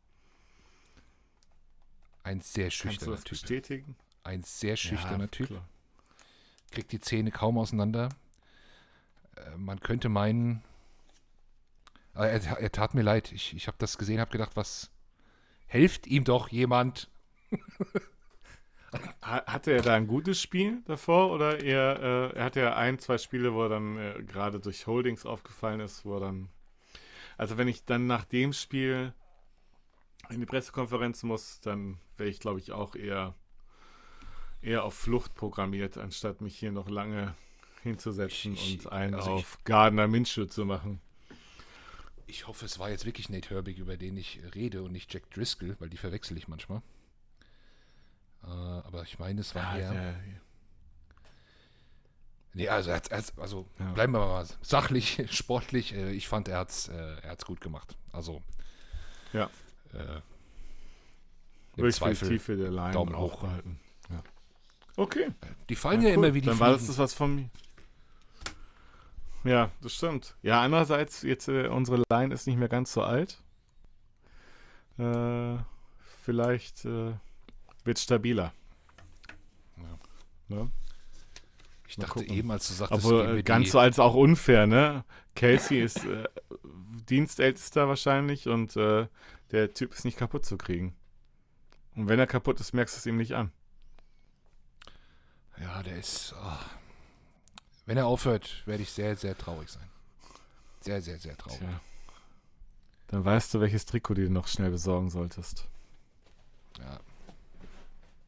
Ein sehr Kannst du schüchterner das Typ. bestätigen? Ein sehr schüchterner Ja, Typ. klar. Kriegt die Zähne kaum auseinander. Äh, man könnte meinen. Aber er, er tat mir leid. Ich, ich habe das gesehen, habe gedacht, was. Helft ihm doch jemand. Ha- Hatte er da ein gutes Spiel davor oder eher, äh, er hatte ja ein, zwei Spiele, wo er dann äh, gerade durch Holdings aufgefallen ist, wo er dann. Also wenn ich dann nach dem Spiel in die Pressekonferenz muss, dann wäre ich, glaube ich, auch eher, eher auf Flucht programmiert, anstatt mich hier noch lange hinzusetzen Ich- ich- und einen also ich- auf Gardner Minshew zu machen. Ich hoffe, es war jetzt wirklich Nate Herbig, über den ich rede und nicht Jack Driscoll, weil die verwechsel ich manchmal. Äh, aber ich meine, es war Ja, eher. der, Nee, also, er hat's- also Ja. bleiben wir mal sachlich, *laughs* sportlich. Äh, ich fand, er hat es äh, er hat's gut gemacht. Also. Ja. Äh, im würde ich für die Zweifel. Tiefe der Line Daumen auch hoch. behalten. Ja. Okay. Die fallen Ja, ja, cool. immer wie die Dann war das Fliegen. das was von mir. Ja, das stimmt. Ja, andererseits, jetzt äh, unsere Line ist nicht mehr ganz so alt. Äh, vielleicht äh, wird stabiler. Ne? Ich Mal dachte gucken. eben, als du sagtest, geben äh, ganz so alt ist auch unfair, ne? Casey ist äh, Dienstältester wahrscheinlich und äh, der Typ ist nicht kaputt zu kriegen. Und wenn er kaputt ist, merkst du es ihm nicht an. Ja, der ist. ah. wenn er aufhört, werde ich sehr, sehr traurig sein. Sehr, sehr, sehr traurig. Tja. Dann weißt du, welches Trikot du dir noch schnell besorgen solltest. Ja.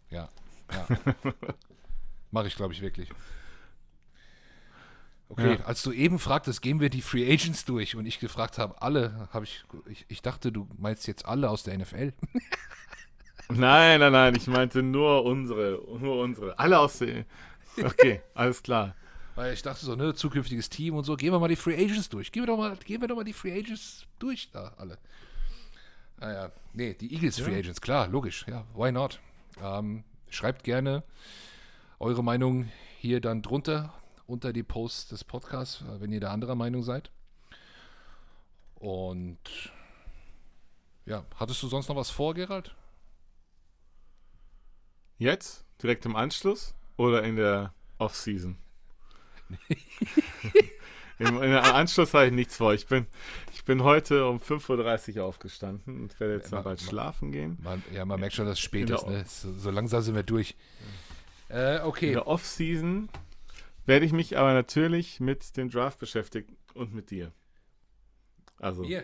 Ja. ja. *laughs* Mache ich, glaube ich, wirklich. Okay, Ja. als du eben fragtest, gehen wir die Free Agents durch und ich gefragt habe, alle, habe ich, ich, ich dachte, du meinst jetzt alle aus der NFL. *laughs* Nein, nein, nein, ich meinte nur unsere, nur unsere. Alle aus der. Okay, *laughs* alles klar. Weil ich dachte so, ne, zukünftiges Team und so, gehen wir mal die Free Agents durch. Gehen wir doch mal, gehen wir doch mal die Free Agents durch, da alle. Naja, nee, die Eagles Ja. Free Agents, klar, logisch, ja, why not? Ähm, schreibt gerne eure Meinung hier dann drunter, unter die Posts des Podcasts, äh, wenn ihr da anderer Meinung seid. Und ja, hattest du sonst noch was vor, Gerald? Jetzt? Direkt im Anschluss? Oder in der Off-Season? *laughs* Im, Im Anschluss habe ich nichts vor. Ich bin, ich bin heute um 5.30 Uhr aufgestanden und werde jetzt mal bald schlafen gehen. Man, ja, man merkt schon, dass es spät In ist, ne? So, so langsam sind wir durch. Äh, In okay. der Off-Season werde ich mich aber natürlich mit dem Draft beschäftigen und mit dir. Also Hier.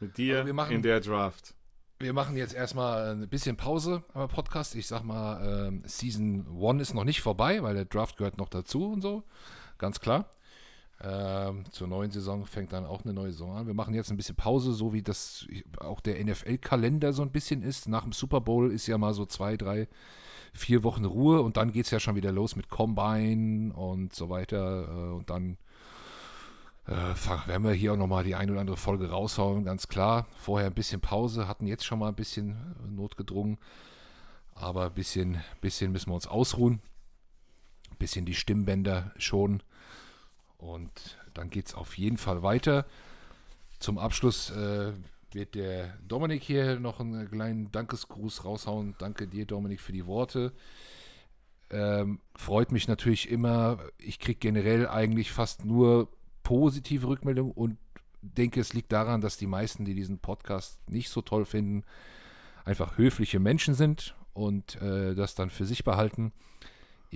mit dir Also machen- in der Draft. Wir machen jetzt erstmal ein bisschen Pause am Podcast. Ich sag mal, ähm, Season 1 ist noch nicht vorbei, weil der Draft gehört noch dazu und so. Ganz klar. Ähm, zur neuen Saison fängt dann auch eine neue Saison an. Wir machen jetzt ein bisschen Pause, so wie das auch der NFL-Kalender so ein bisschen ist. Nach dem Super Bowl ist ja mal so zwei, drei, vier Wochen Ruhe und dann geht es ja schon wieder los mit Combine und so weiter. Äh, und dann äh, werden wir hier auch nochmal die ein oder andere Folge raushauen, ganz klar. Vorher ein bisschen Pause, hatten jetzt schon mal ein bisschen äh, notgedrungen. Aber ein bisschen, bisschen müssen wir uns ausruhen. Ein bisschen die Stimmbänder schon. Und dann geht es auf jeden Fall weiter. Zum Abschluss äh, wird der Dominik hier noch einen kleinen Dankesgruß raushauen. Danke dir, Dominik, für die Worte. Ähm, freut mich natürlich immer. Ich kriege generell eigentlich fast nur positive Rückmeldungen und denke, es liegt daran, dass die meisten, die diesen Podcast nicht so toll finden, einfach höfliche Menschen sind und äh, das dann für sich behalten.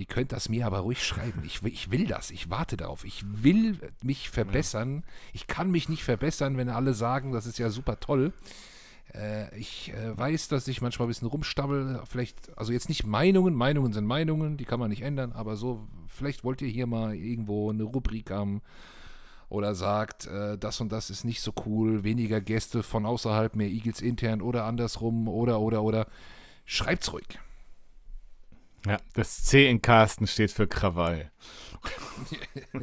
Ihr könnt das mir aber ruhig schreiben. Ich, will- ich will das. Ich warte darauf. Ich will mich verbessern. Ich kann mich nicht verbessern, wenn alle sagen, das ist ja super toll. Äh, ich äh, weiß, dass ich manchmal ein bisschen rumstammel. Vielleicht, also jetzt nicht Meinungen. Meinungen sind Meinungen, die kann man nicht ändern. Aber so, vielleicht wollt ihr hier mal irgendwo eine Rubrik haben oder sagt, äh, das und das ist nicht so cool. Weniger Gäste von außerhalb, mehr Eagles intern oder andersrum oder, oder, oder Schreibt's ruhig. Ja, das C in Carsten steht für Krawall. *laughs*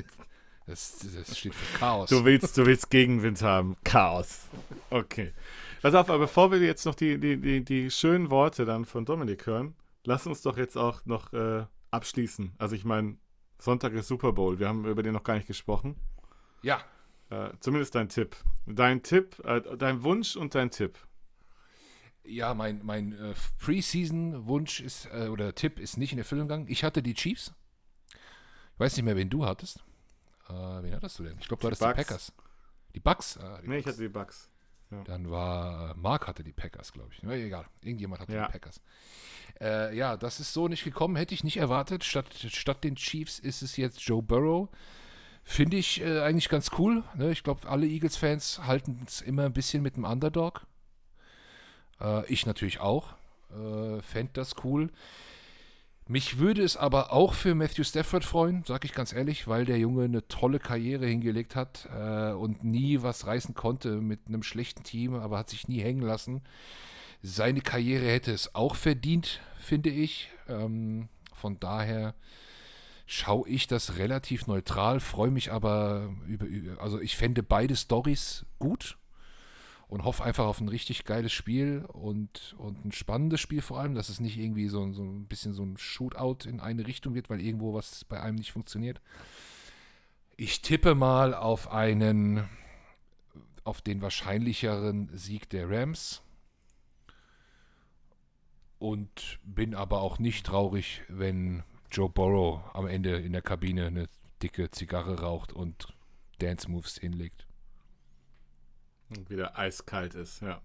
Das, das steht für Chaos. Du willst, du willst Gegenwind haben. Chaos. Okay. Pass auf, aber bevor wir jetzt noch die, die, die, die schönen Worte dann von Dominik hören, lass uns doch jetzt auch noch äh, abschließen. Also ich meine, Sonntag ist Super Bowl. Wir haben über den noch gar nicht gesprochen. ja, Äh, zumindest dein Tipp. Dein Tipp, äh, dein Wunsch und dein Tipp. Ja, mein, mein äh, Preseason-Wunsch ist, äh, oder Tipp ist nicht in Erfüllung gegangen. Ich hatte die Chiefs. Ich weiß nicht mehr, wen du hattest. Äh, wen hattest du denn? Ich glaube, du hattest die Bucks. Packers. Die Bucks? Ah, die Nee, ich Bucks. hatte die Bugs. Dann war, äh, Mark hatte die Packers, glaube ich. Na, egal, irgendjemand hatte Ja. die Packers. Äh, ja, das ist so nicht gekommen, hätte ich nicht erwartet. Statt, statt den Chiefs ist es jetzt Joe Burrow. Finde ich äh, eigentlich ganz cool. Ne? Ich glaube, alle Eagles-Fans halten es immer ein bisschen mit dem Underdog. Äh, ich natürlich auch. Äh, Fände das cool. Mich würde es aber auch für Matthew Stafford freuen, sage ich ganz ehrlich, weil der Junge eine tolle Karriere hingelegt hat äh, und nie was reißen konnte mit einem schlechten Team, aber hat sich nie hängen lassen. Seine Karriere hätte es auch verdient, finde ich. Ähm, von daher schaue ich das relativ neutral, freue mich aber über, also ich fände beide Stories gut und hoffe einfach auf ein richtig geiles Spiel und, und ein spannendes Spiel vor allem, dass es nicht irgendwie so, so ein bisschen so ein Shootout in eine Richtung wird, weil irgendwo was bei einem nicht funktioniert. Ich tippe mal auf einen, auf den wahrscheinlicheren Sieg der Rams und bin aber auch nicht traurig, wenn Joe Burrow am Ende in der Kabine eine dicke Zigarre raucht und Dance Moves hinlegt. Und wieder eiskalt ist, ja.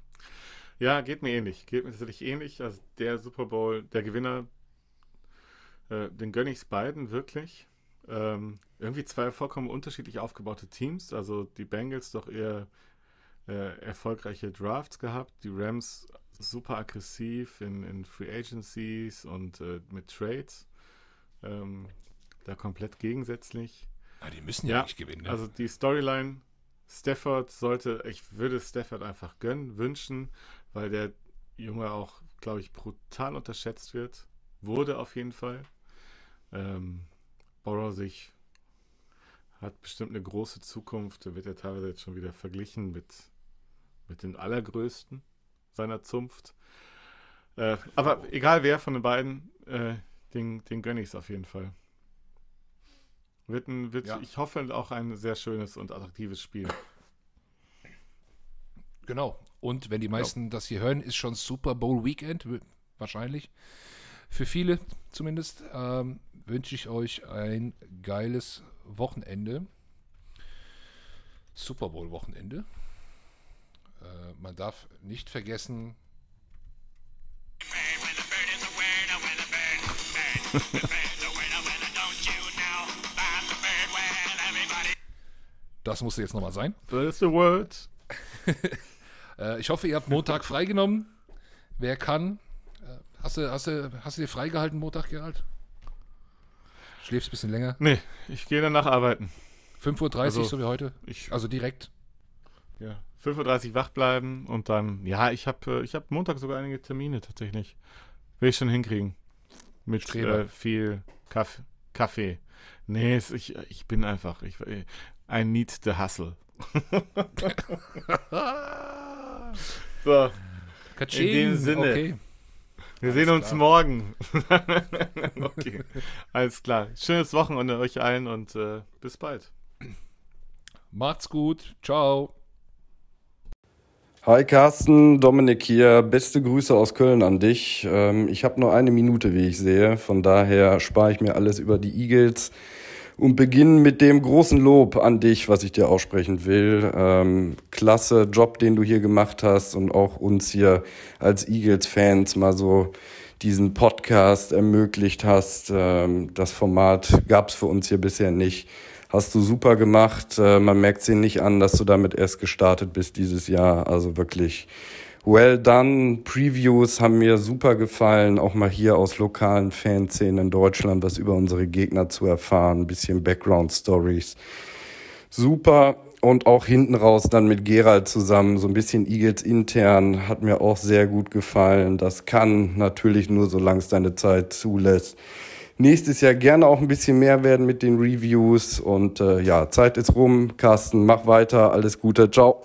Ja, geht mir ähnlich. Geht mir tatsächlich ähnlich. Also der Super Bowl, der Gewinner, äh, den gönne ich es beiden wirklich. Ähm, irgendwie zwei vollkommen unterschiedlich aufgebaute Teams. Also die Bengals doch eher äh, erfolgreiche Drafts gehabt. Die Rams super aggressiv in, in Free Agencies und äh, mit Trades. Ähm, da komplett gegensätzlich. Na, die müssen ja, Ja, nicht gewinnen. Ne? Also die Storyline, Stafford sollte, ich würde Stafford einfach gönnen, wünschen, weil der Junge auch, glaube ich, brutal unterschätzt wird. Wurde auf jeden Fall. Ähm, Borrow sich hat bestimmt eine große Zukunft. Da wird er teilweise jetzt schon wieder verglichen mit, mit den Allergrößten seiner Zunft. Äh, aber egal wer von den beiden, äh, den, den gönne ich es auf jeden Fall. Wird, ein, wird Ja. ich hoffe, auch ein sehr schönes und attraktives Spiel. Genau. Und wenn die meisten das hier hören, ist schon Super Bowl Weekend, wahrscheinlich. Für viele zumindest. Ähm, wünsche ich euch ein geiles Wochenende. Super Bowl Wochenende. Äh, man darf nicht vergessen, das musste jetzt nochmal sein. That's the word. *laughs* Äh, ich hoffe, ihr habt Montag freigenommen. Wer kann. Äh, hast, du, hast, du, hast du dir freigehalten Montag, Gerald? Schläfst ein bisschen länger. Nee, ich gehe danach arbeiten. 5.30 Uhr, Also- so wie heute. Ich, Also direkt. ja, 5.30 Uhr wach bleiben und dann, ja, ich habe ich hab Montag sogar einige Termine tatsächlich. Will ich schon hinkriegen. Mit äh, viel Kaff Kaffee. Nee, es, ich, ich bin einfach, ich, I need the hustle. *laughs* so, Katsching. In dem Sinne. Okay. wir Alles sehen uns klar. morgen. *laughs* okay, alles klar. Schönes Wochenende euch allen und äh, bis bald. Macht's gut. Ciao. Hi Carsten, Dominik hier. Beste Grüße aus Köln an dich. Ähm, ich habe nur eine Minute, wie ich sehe. Von daher spare ich mir alles über die Eagles und beginne mit dem großen Lob an dich, was ich dir aussprechen will. Ähm, klasse Job, den du hier gemacht hast und auch uns hier als Eagles-Fans mal so diesen Podcast ermöglicht hast. Ähm, das Format gab es für uns hier bisher nicht. Hast du super gemacht. Äh, man merkt es nicht an, dass du damit erst gestartet bist dieses Jahr. Also wirklich well done. Previews haben mir super gefallen. Auch mal hier aus lokalen Fanszenen in Deutschland was über unsere Gegner zu erfahren. Ein bisschen Background Stories. Super. und auch hinten raus dann mit Gerald zusammen, so ein bisschen Eagles intern, hat mir auch sehr gut gefallen. Das kann natürlich nur, solange es deine Zeit zulässt. Nächstes Jahr gerne auch ein bisschen mehr werden mit den Reviews und äh, ja, Zeit ist rum. Carsten, mach weiter, alles Gute, ciao.